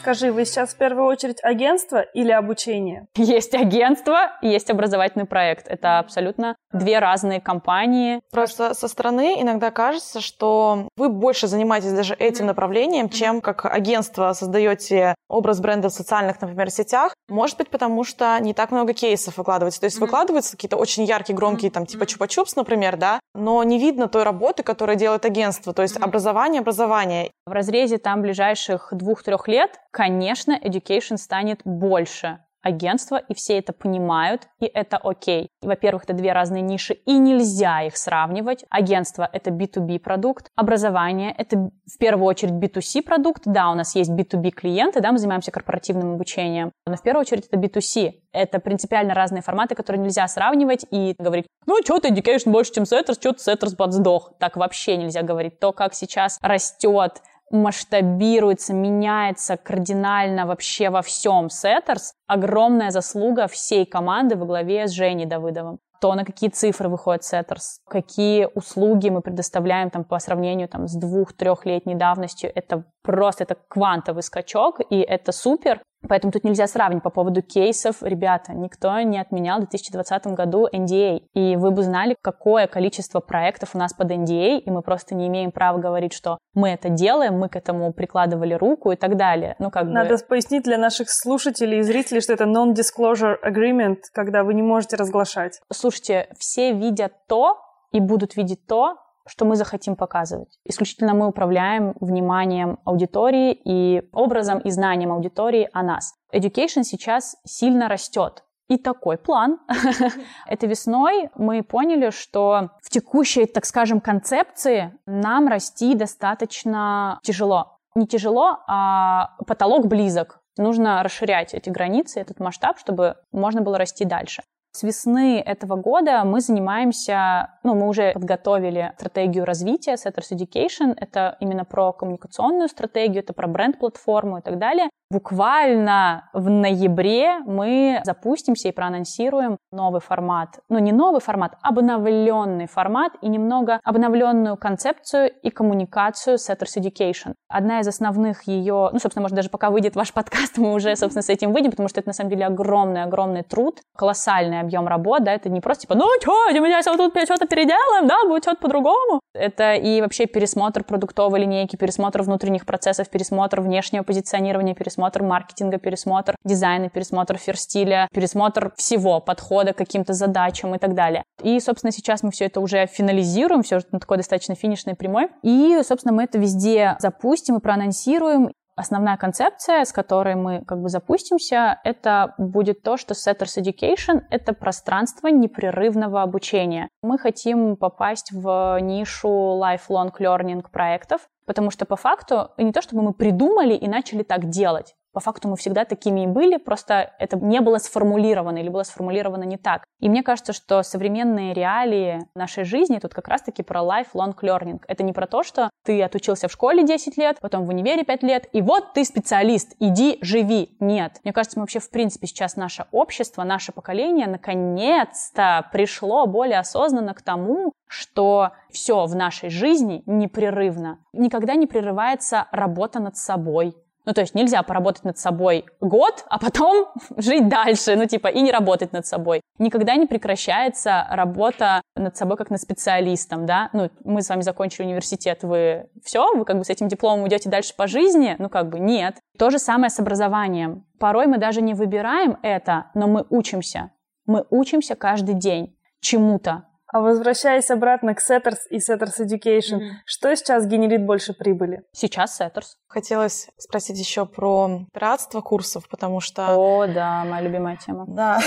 Скажи, вы сейчас в первую очередь агентство или обучение? Есть агентство, есть образовательный проект. Это абсолютно две разные компании. Просто со стороны иногда кажется, что вы больше занимаетесь даже этим направлением, чем как агентство создаете образ бренда в социальных, например, сетях. Может быть, потому что не так много кейсов выкладывается. То есть выкладываются какие-то очень яркие, громкие, там, типа чупа-чупс, например, да, но не видно той работы, которую делает агентство. То есть образование, образование. В разрезе там ближайших двух-трех лет, конечно, education станет больше агентства, и все это понимают, и это окей. Во-первых, это две разные ниши, и нельзя их сравнивать. Агентство — это B2B продукт, образование — это в первую очередь B2C продукт. Да, у нас есть B2B клиенты, да, мы занимаемся корпоративным обучением, но в первую очередь это B2C. Это принципиально разные форматы, которые нельзя сравнивать и говорить, ну, что-то education больше, чем Setters, что-то Setters подсдох. Так вообще нельзя говорить. То, как сейчас растет масштабируется, меняется кардинально вообще во всем Setters, огромная заслуга всей команды во главе с Женей Давыдовым то на какие цифры выходит Setters, какие услуги мы предоставляем там, по сравнению там, с двух-трехлетней давностью. Это просто это квантовый скачок, и это супер. Поэтому тут нельзя сравнить по поводу кейсов. Ребята, никто не отменял в 2020 году NDA. И вы бы знали, какое количество проектов у нас под NDA, и мы просто не имеем права говорить, что мы это делаем, мы к этому прикладывали руку и так далее. Ну, как Надо бы... пояснить для наших слушателей и зрителей, что это non-disclosure agreement, когда вы не можете разглашать. Слушайте, все видят то и будут видеть то, что мы захотим показывать. Исключительно мы управляем вниманием аудитории и образом и знанием аудитории о нас. Education сейчас сильно растет. И такой план. Это весной мы поняли, что в текущей, так скажем, концепции нам расти достаточно тяжело. Не тяжело, а потолок близок. Нужно расширять эти границы, этот масштаб, чтобы можно было расти дальше. С весны этого года мы занимаемся, ну, мы уже подготовили стратегию развития Setters Education. Это именно про коммуникационную стратегию, это про бренд-платформу и так далее. Буквально в ноябре мы запустимся и проанонсируем новый формат. Ну, не новый формат, обновленный формат и немного обновленную концепцию и коммуникацию Setters Education. Одна из основных ее, ну, собственно, может, даже пока выйдет ваш подкаст, мы уже, собственно, с этим выйдем, потому что это, на самом деле, огромный-огромный труд, колоссальный объем работ, да, это не просто типа, ну, что, меня все тут что-то переделаем, да, будет что-то по-другому. Это и вообще пересмотр продуктовой линейки, пересмотр внутренних процессов, пересмотр внешнего позиционирования, пересмотр пересмотр маркетинга, пересмотр дизайна, пересмотр ферстиля, пересмотр всего, подхода к каким-то задачам и так далее. И, собственно, сейчас мы все это уже финализируем, все на такой достаточно финишной прямой. И, собственно, мы это везде запустим и проанонсируем. Основная концепция, с которой мы как бы запустимся, это будет то, что Setters Education — это пространство непрерывного обучения. Мы хотим попасть в нишу lifelong learning проектов, потому что по факту не то, чтобы мы придумали и начали так делать по факту мы всегда такими и были, просто это не было сформулировано или было сформулировано не так. И мне кажется, что современные реалии нашей жизни тут как раз-таки про lifelong learning. Это не про то, что ты отучился в школе 10 лет, потом в универе 5 лет, и вот ты специалист, иди, живи. Нет. Мне кажется, мы вообще в принципе сейчас наше общество, наше поколение наконец-то пришло более осознанно к тому, что все в нашей жизни непрерывно. Никогда не прерывается работа над собой, Ну, то есть нельзя поработать над собой год, а потом жить дальше, ну, типа, и не работать над собой. Никогда не прекращается работа над собой как над специалистом, да. Ну, мы с вами закончили университет, вы все, вы как бы с этим дипломом идете дальше по жизни? Ну, как бы нет. То же самое с образованием. Порой мы даже не выбираем это, но мы учимся. Мы учимся каждый день чему-то. А возвращаясь обратно к Setters и Setters Education, mm-hmm. что сейчас генерит больше прибыли? Сейчас Setters. Хотелось спросить еще про пиратство курсов, потому что... О, да, моя любимая тема. Да.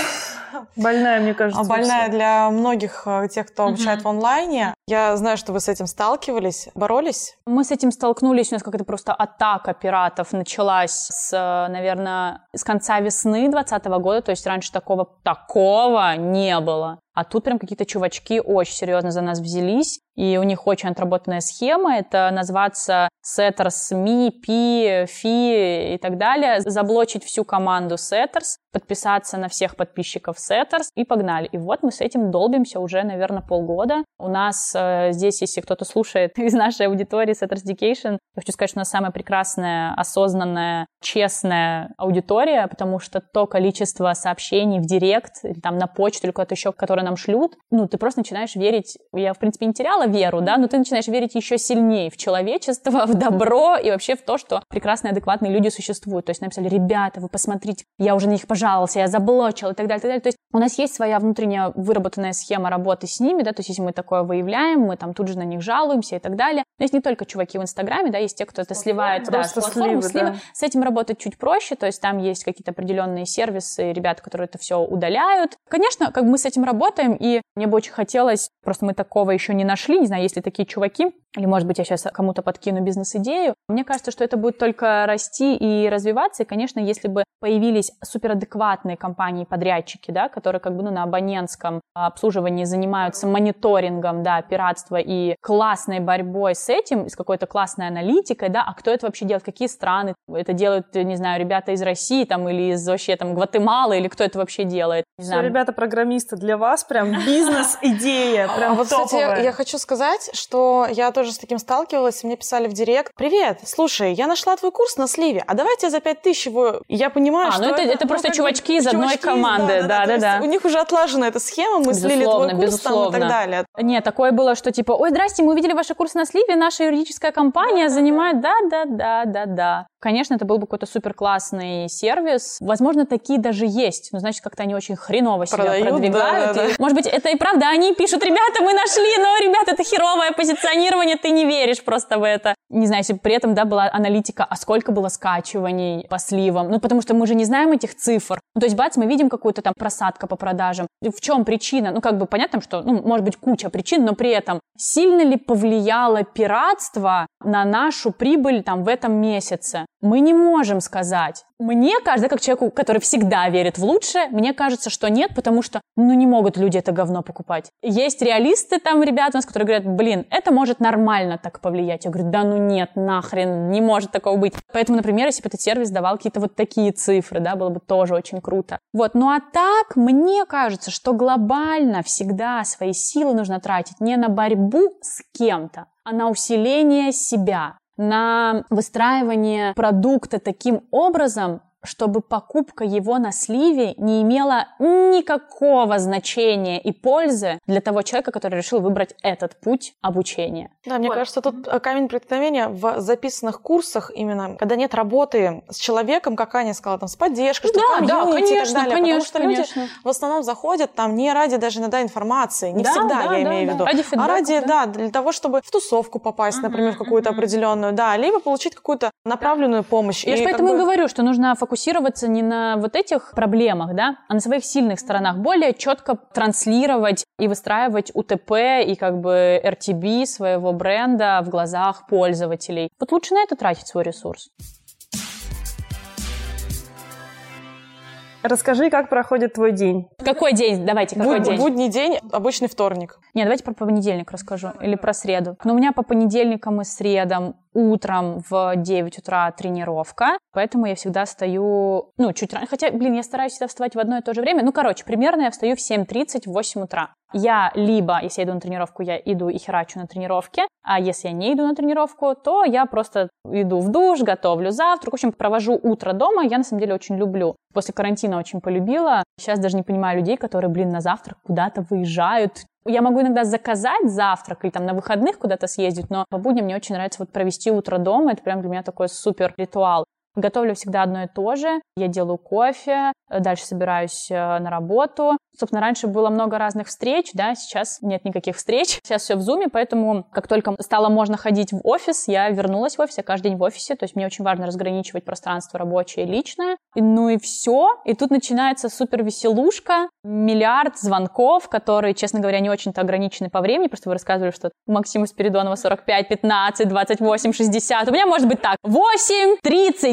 Больная, мне кажется. Больная для многих э, тех, кто обучает mm-hmm. в онлайне. Я знаю, что вы с этим сталкивались, боролись. Мы с этим столкнулись, у нас какая-то просто атака пиратов началась с, э, наверное, с конца весны 2020 года, то есть раньше такого, такого не было. А тут прям какие-то чувачки очень серьезно за нас взялись и у них очень отработанная схема. Это назваться Setters, Me, P, Fi и так далее. Заблочить всю команду Setters, подписаться на всех подписчиков Setters и погнали. И вот мы с этим долбимся уже, наверное, полгода. У нас э, здесь, если кто-то слушает из нашей аудитории Setters Education, я хочу сказать, что у нас самая прекрасная, осознанная, честная аудитория, потому что то количество сообщений в директ или там на почту или куда-то еще, которые нам шлют, ну, ты просто начинаешь верить. Я, в принципе, не теряла веру, да, но ты начинаешь верить еще сильнее в человечество, в добро и вообще в то, что прекрасные, адекватные люди существуют. То есть написали, ребята, вы посмотрите, я уже на них пожаловался, я заблочил и так далее, и так далее. То есть у нас есть своя внутренняя выработанная схема работы с ними, да, то есть если мы такое выявляем, мы там тут же на них жалуемся и так далее. Но есть не только чуваки в Инстаграме, да, есть те, кто это сливает, да, с платформы, сливы, да. С этим работать чуть проще, то есть там есть какие-то определенные сервисы, ребята, которые это все удаляют. Конечно, как бы мы с этим работаем, и мне бы очень хотелось, просто мы такого еще не нашли, не знаю, есть ли такие чуваки, или, может быть, я сейчас кому-то подкину бизнес-идею. Мне кажется, что это будет только расти и развиваться. И, конечно, если бы появились суперадекватные компании-подрядчики, да, которые как бы ну, на абонентском обслуживании занимаются мониторингом, да, пиратства и классной борьбой с этим, с какой-то классной аналитикой, да, а кто это вообще делает, какие страны это делают, не знаю, ребята из России там или из вообще там Гватемалы, или кто это вообще делает. Не Все, ребята-программисты, для вас прям бизнес-идея, прям а вот, кстати, я хочу сказать, что я тоже тоже с таким сталкивалась, мне писали в директ, привет, слушай, я нашла твой курс на сливе, а давайте за пять тысяч его... Я понимаю, а, что... ну это, это, это просто ну, чувачки из одной команды, да-да-да. У них уже отлажена эта схема, мы безусловно, слили твой курс безусловно. там и так далее. Нет, такое было, что типа, ой, здрасте, мы увидели ваши курсы на сливе, наша юридическая компания да, занимает... Да-да-да-да-да. Конечно, это был бы какой-то супер классный сервис. Возможно, такие даже есть, но значит, как-то они очень хреново себя Продают, продвигают. Да, да, да. Может быть, это и правда, они пишут, ребята, мы нашли, но, ребята, это херовое позиционирование, ты не веришь просто в это. Не знаю, если при этом, да, была аналитика, а сколько было скачиваний по сливам. Ну, потому что мы же не знаем этих цифр. Ну, то есть, бац, мы видим какую-то там просадка по продажам. В чем причина? Ну, как бы понятно, что, ну, может быть, куча причин, но при этом сильно ли повлияло пиратство на нашу прибыль там в этом месяце? Мы не можем сказать. Мне кажется, как человеку, который всегда верит в лучшее, мне кажется, что нет, потому что, ну, не могут люди это говно покупать. Есть реалисты там, ребята у нас, которые говорят, блин, это может нормально так повлиять. Я говорю, да ну нет, нахрен, не может такого быть. Поэтому, например, если бы этот сервис давал какие-то вот такие цифры, да, было бы тоже очень круто. Вот, ну а так, мне кажется, что глобально всегда свои силы нужно тратить не на борьбу с кем-то, а на усиление себя на выстраивание продукта таким образом, чтобы покупка его на сливе не имела никакого значения и пользы для того человека, который решил выбрать этот путь обучения. Да, мне вот. кажется, тут камень преткновения в записанных курсах именно, когда нет работы с человеком, как Аня сказала, там, с поддержкой, что да, да, конечно, и так далее. Конечно, потому что конечно. люди в основном заходят там не ради даже иногда информации, не да, всегда, да, я да, имею да. в виду, ради а ради, да. да, для того, чтобы в тусовку попасть, uh-huh, например, в какую-то uh-huh. определенную, да, либо получить какую-то направленную помощь. Я и же поэтому бы... и говорю, что нужно фокусироваться не на вот этих проблемах, да, а на своих сильных сторонах, более четко транслировать и выстраивать УТП и как бы RTB своего бренда в глазах пользователей. Вот лучше на это тратить свой ресурс. Расскажи, как проходит твой день. Какой день? Давайте, какой Буд, день? Будний день, обычный вторник. Нет, давайте про понедельник расскажу. Или про среду. Но у меня по понедельникам и средам утром в 9 утра тренировка, поэтому я всегда встаю, ну, чуть раньше. Хотя, блин, я стараюсь всегда вставать в одно и то же время. Ну, короче, примерно я встаю в 7.30, в 8 утра. Я либо, если я иду на тренировку, я иду и херачу на тренировке, а если я не иду на тренировку, то я просто иду в душ, готовлю завтрак. В общем, провожу утро дома. Я, на самом деле, очень люблю. После карантина очень полюбила. Сейчас даже не понимаю людей, которые, блин, на завтрак куда-то выезжают, я могу иногда заказать завтрак или там на выходных куда-то съездить, но по будням мне очень нравится вот провести утро дома. Это прям для меня такой супер ритуал. Готовлю всегда одно и то же. Я делаю кофе, дальше собираюсь э, на работу. Собственно, раньше было много разных встреч, да, сейчас нет никаких встреч. Сейчас все в зуме, поэтому как только стало можно ходить в офис, я вернулась в офис, я каждый день в офисе, то есть мне очень важно разграничивать пространство рабочее и личное. Ну и все. И тут начинается супер веселушка, миллиард звонков, которые, честно говоря, не очень-то ограничены по времени, просто вы рассказывали, что у Максима Спиридонова 45, 15, 28, 60. У меня может быть так, 8,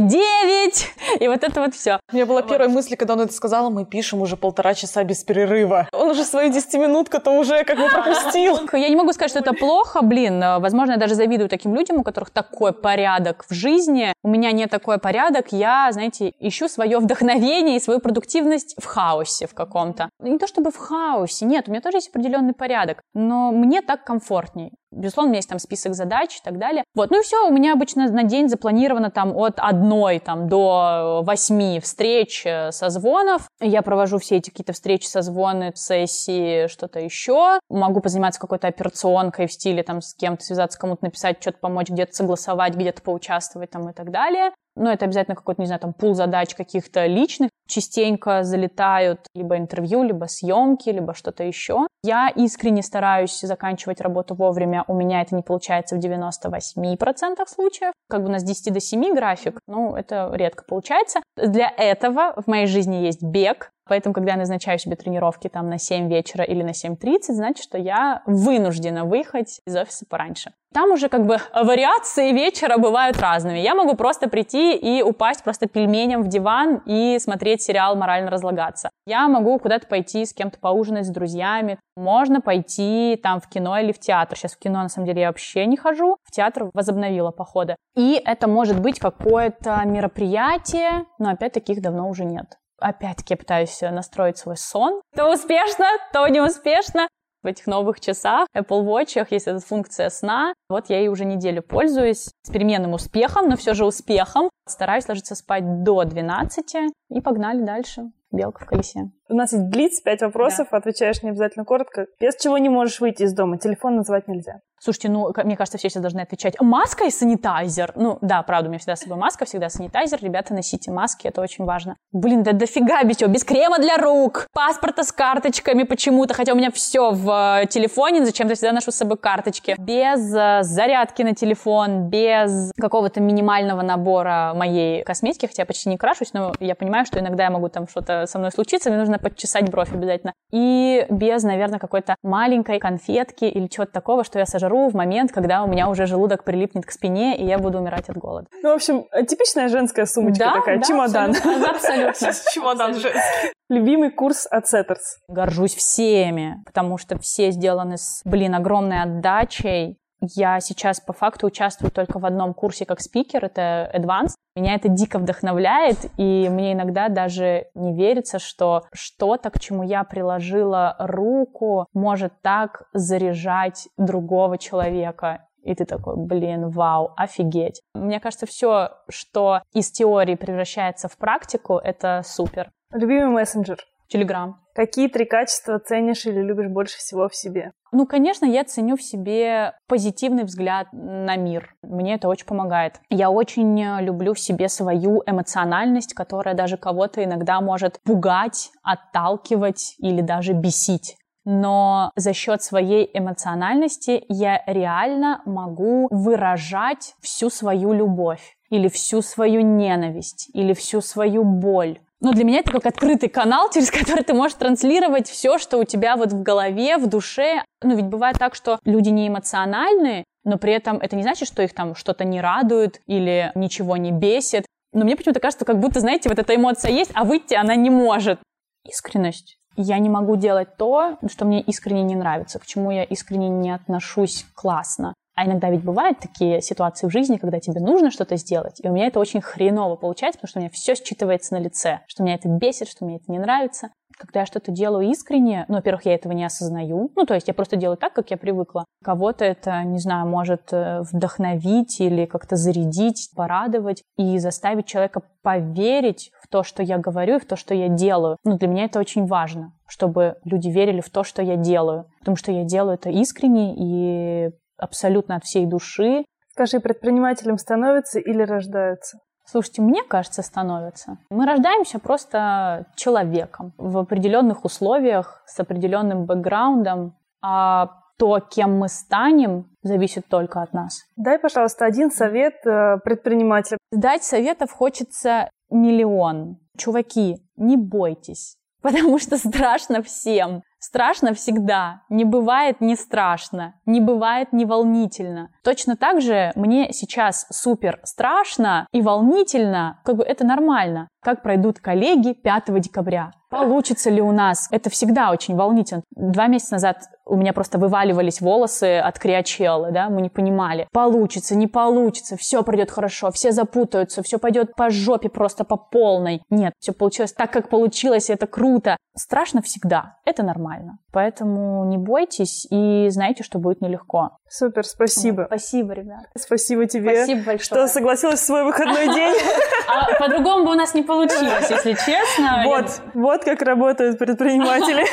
39, и вот это вот все. У меня была первая мысль, когда он это сказал, мы пишем уже полтора часа без перерыва. Он уже свою десятиминутку-то уже как бы пропустил. Я не могу сказать, что это плохо, блин. Возможно, я даже завидую таким людям, у которых такой порядок в жизни. У меня не такой порядок. Я, знаете, ищу свое вдохновение и свою продуктивность в хаосе в каком-то. Не то чтобы в хаосе, нет, у меня тоже есть определенный порядок, но мне так комфортней. Безусловно, у меня есть там список задач и так далее. Вот, ну и все, у меня обычно на день запланировано там от одной там до восьми встреч, э, созвонов. Я провожу все эти какие-то встречи, созвоны, сессии, что-то еще. Могу позаниматься какой-то операционкой в стиле там с кем-то связаться, кому-то написать, что-то помочь, где-то согласовать, где-то поучаствовать там и так далее ну, это обязательно какой-то, не знаю, там, пул задач каких-то личных. Частенько залетают либо интервью, либо съемки, либо что-то еще. Я искренне стараюсь заканчивать работу вовремя. У меня это не получается в 98% случаев. Как бы у нас 10 до 7 график, ну, это редко получается. Для этого в моей жизни есть бег, Поэтому, когда я назначаю себе тренировки там на 7 вечера или на 7.30, значит, что я вынуждена выехать из офиса пораньше. Там уже как бы вариации вечера бывают разными. Я могу просто прийти и упасть просто пельменем в диван и смотреть сериал «Морально разлагаться». Я могу куда-то пойти с кем-то поужинать с друзьями. Можно пойти там в кино или в театр. Сейчас в кино, на самом деле, я вообще не хожу. В театр возобновила походы. И это может быть какое-то мероприятие, но опять таких давно уже нет опять-таки пытаюсь настроить свой сон. То успешно, то не успешно. В этих новых часах Apple Watch есть эта функция сна. Вот я ей уже неделю пользуюсь с переменным успехом, но все же успехом. Стараюсь ложиться спать до 12 и погнали дальше. Белка в колесе. У нас есть блиц, пять вопросов, да. отвечаешь не обязательно коротко. Без чего не можешь выйти из дома, телефон называть нельзя. Слушайте, ну, мне кажется, все сейчас должны отвечать. Маска и санитайзер. Ну, да, правда, у меня всегда с собой маска, всегда санитайзер. Ребята, носите маски, это очень важно. Блин, да дофига без чего. Без крема для рук, паспорта с карточками почему-то, хотя у меня все в э, телефоне, зачем-то всегда ношу с собой карточки. Без э, зарядки на телефон, без какого-то минимального набора моей косметики, хотя я почти не крашусь, но я понимаю, что иногда я могу там что-то со мной случиться, мне нужно подчесать бровь обязательно. И без, наверное, какой-то маленькой конфетки или чего-то такого, что я сожру в момент, когда у меня уже желудок прилипнет к спине, и я буду умирать от голода. Ну, в общем, типичная женская сумочка да, такая, да, чемодан. Абсолютно. Чемодан женский. Любимый курс от Setters? Горжусь всеми, потому что все сделаны с, блин, огромной отдачей. Я сейчас по факту участвую только в одном курсе как спикер, это Advanced. Меня это дико вдохновляет, и мне иногда даже не верится, что что-то, к чему я приложила руку, может так заряжать другого человека. И ты такой, блин, вау, офигеть. Мне кажется, все, что из теории превращается в практику, это супер. Любимый мессенджер? Телеграм. Какие три качества ценишь или любишь больше всего в себе? Ну, конечно, я ценю в себе позитивный взгляд на мир. Мне это очень помогает. Я очень люблю в себе свою эмоциональность, которая даже кого-то иногда может пугать, отталкивать или даже бесить но за счет своей эмоциональности я реально могу выражать всю свою любовь или всю свою ненависть или всю свою боль ну, для меня это как открытый канал, через который ты можешь транслировать все, что у тебя вот в голове, в душе. Ну, ведь бывает так, что люди не эмоциональны, но при этом это не значит, что их там что-то не радует или ничего не бесит. Но мне почему-то кажется, как будто, знаете, вот эта эмоция есть, а выйти она не может. Искренность. Я не могу делать то, что мне искренне не нравится, к чему я искренне не отношусь классно. А иногда ведь бывают такие ситуации в жизни, когда тебе нужно что-то сделать, и у меня это очень хреново получается, потому что у меня все считывается на лице, что меня это бесит, что мне это не нравится. Когда я что-то делаю искренне, ну, во-первых, я этого не осознаю, ну, то есть я просто делаю так, как я привыкла. Кого-то это, не знаю, может э, вдохновить или как-то зарядить, порадовать и заставить человека поверить в то, что я говорю и в то, что я делаю. Ну, для меня это очень важно, чтобы люди верили в то, что я делаю, потому что я делаю это искренне и абсолютно от всей души. Скажи, предпринимателем становятся или рождаются? Слушайте, мне кажется, становятся. Мы рождаемся просто человеком в определенных условиях, с определенным бэкграундом, а то, кем мы станем, зависит только от нас. Дай, пожалуйста, один совет э, предпринимателям. Дать советов хочется миллион. Чуваки, не бойтесь, потому что страшно всем. Страшно всегда. Не бывает не страшно. Не бывает не волнительно. Точно так же мне сейчас супер страшно и волнительно. Как бы это нормально. Как пройдут коллеги 5 декабря? Получится ли у нас? Это всегда очень волнительно. Два месяца назад у меня просто вываливались волосы от криочеллы, да, мы не понимали. Получится, не получится, все пройдет хорошо, все запутаются, все пойдет по жопе просто по полной. Нет, все получилось так, как получилось, и это круто. Страшно всегда, это нормально. Поэтому не бойтесь и знайте, что будет нелегко. Супер, спасибо. Спасибо, ребят. Спасибо тебе, Спасибо большое. что согласилась в свой выходной день. А по-другому бы у нас не получилось, если честно. Вот, вот как работают предприниматели.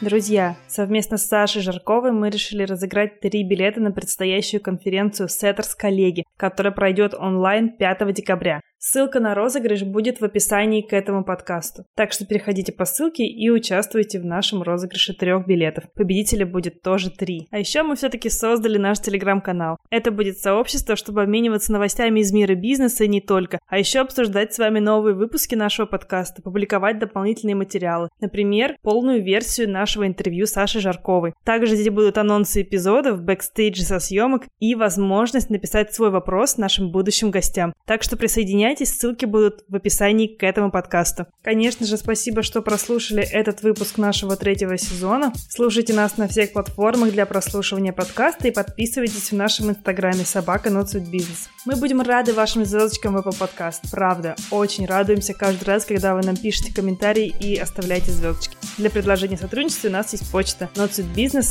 Друзья, совместно с Сашей Жарковой мы решили разыграть три билета на предстоящую конференцию Setters коллеги, которая пройдет онлайн 5 декабря. Ссылка на розыгрыш будет в описании к этому подкасту. Так что переходите по ссылке и участвуйте в нашем розыгрыше трех билетов. Победителя будет тоже три. А еще мы все-таки создали наш телеграм-канал. Это будет сообщество, чтобы обмениваться новостями из мира бизнеса и не только, а еще обсуждать с вами новые выпуски нашего подкаста, публиковать дополнительные материалы. Например, полную версию нашего интервью Саши Жарковой. Также здесь будут анонсы эпизодов, бэкстейджи со съемок и возможность написать свой вопрос нашим будущим гостям. Так что присоединяйтесь присоединяйтесь, ссылки будут в описании к этому подкасту. Конечно же, спасибо, что прослушали этот выпуск нашего третьего сезона. Слушайте нас на всех платформах для прослушивания подкаста и подписывайтесь в нашем инстаграме собака Бизнес. Мы будем рады вашим звездочкам в Apple Podcast. Правда, очень радуемся каждый раз, когда вы нам пишете комментарии и оставляете звездочки. Для предложения сотрудничества у нас есть почта notsuitbusiness.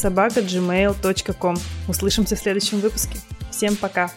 Услышимся в следующем выпуске. Всем пока!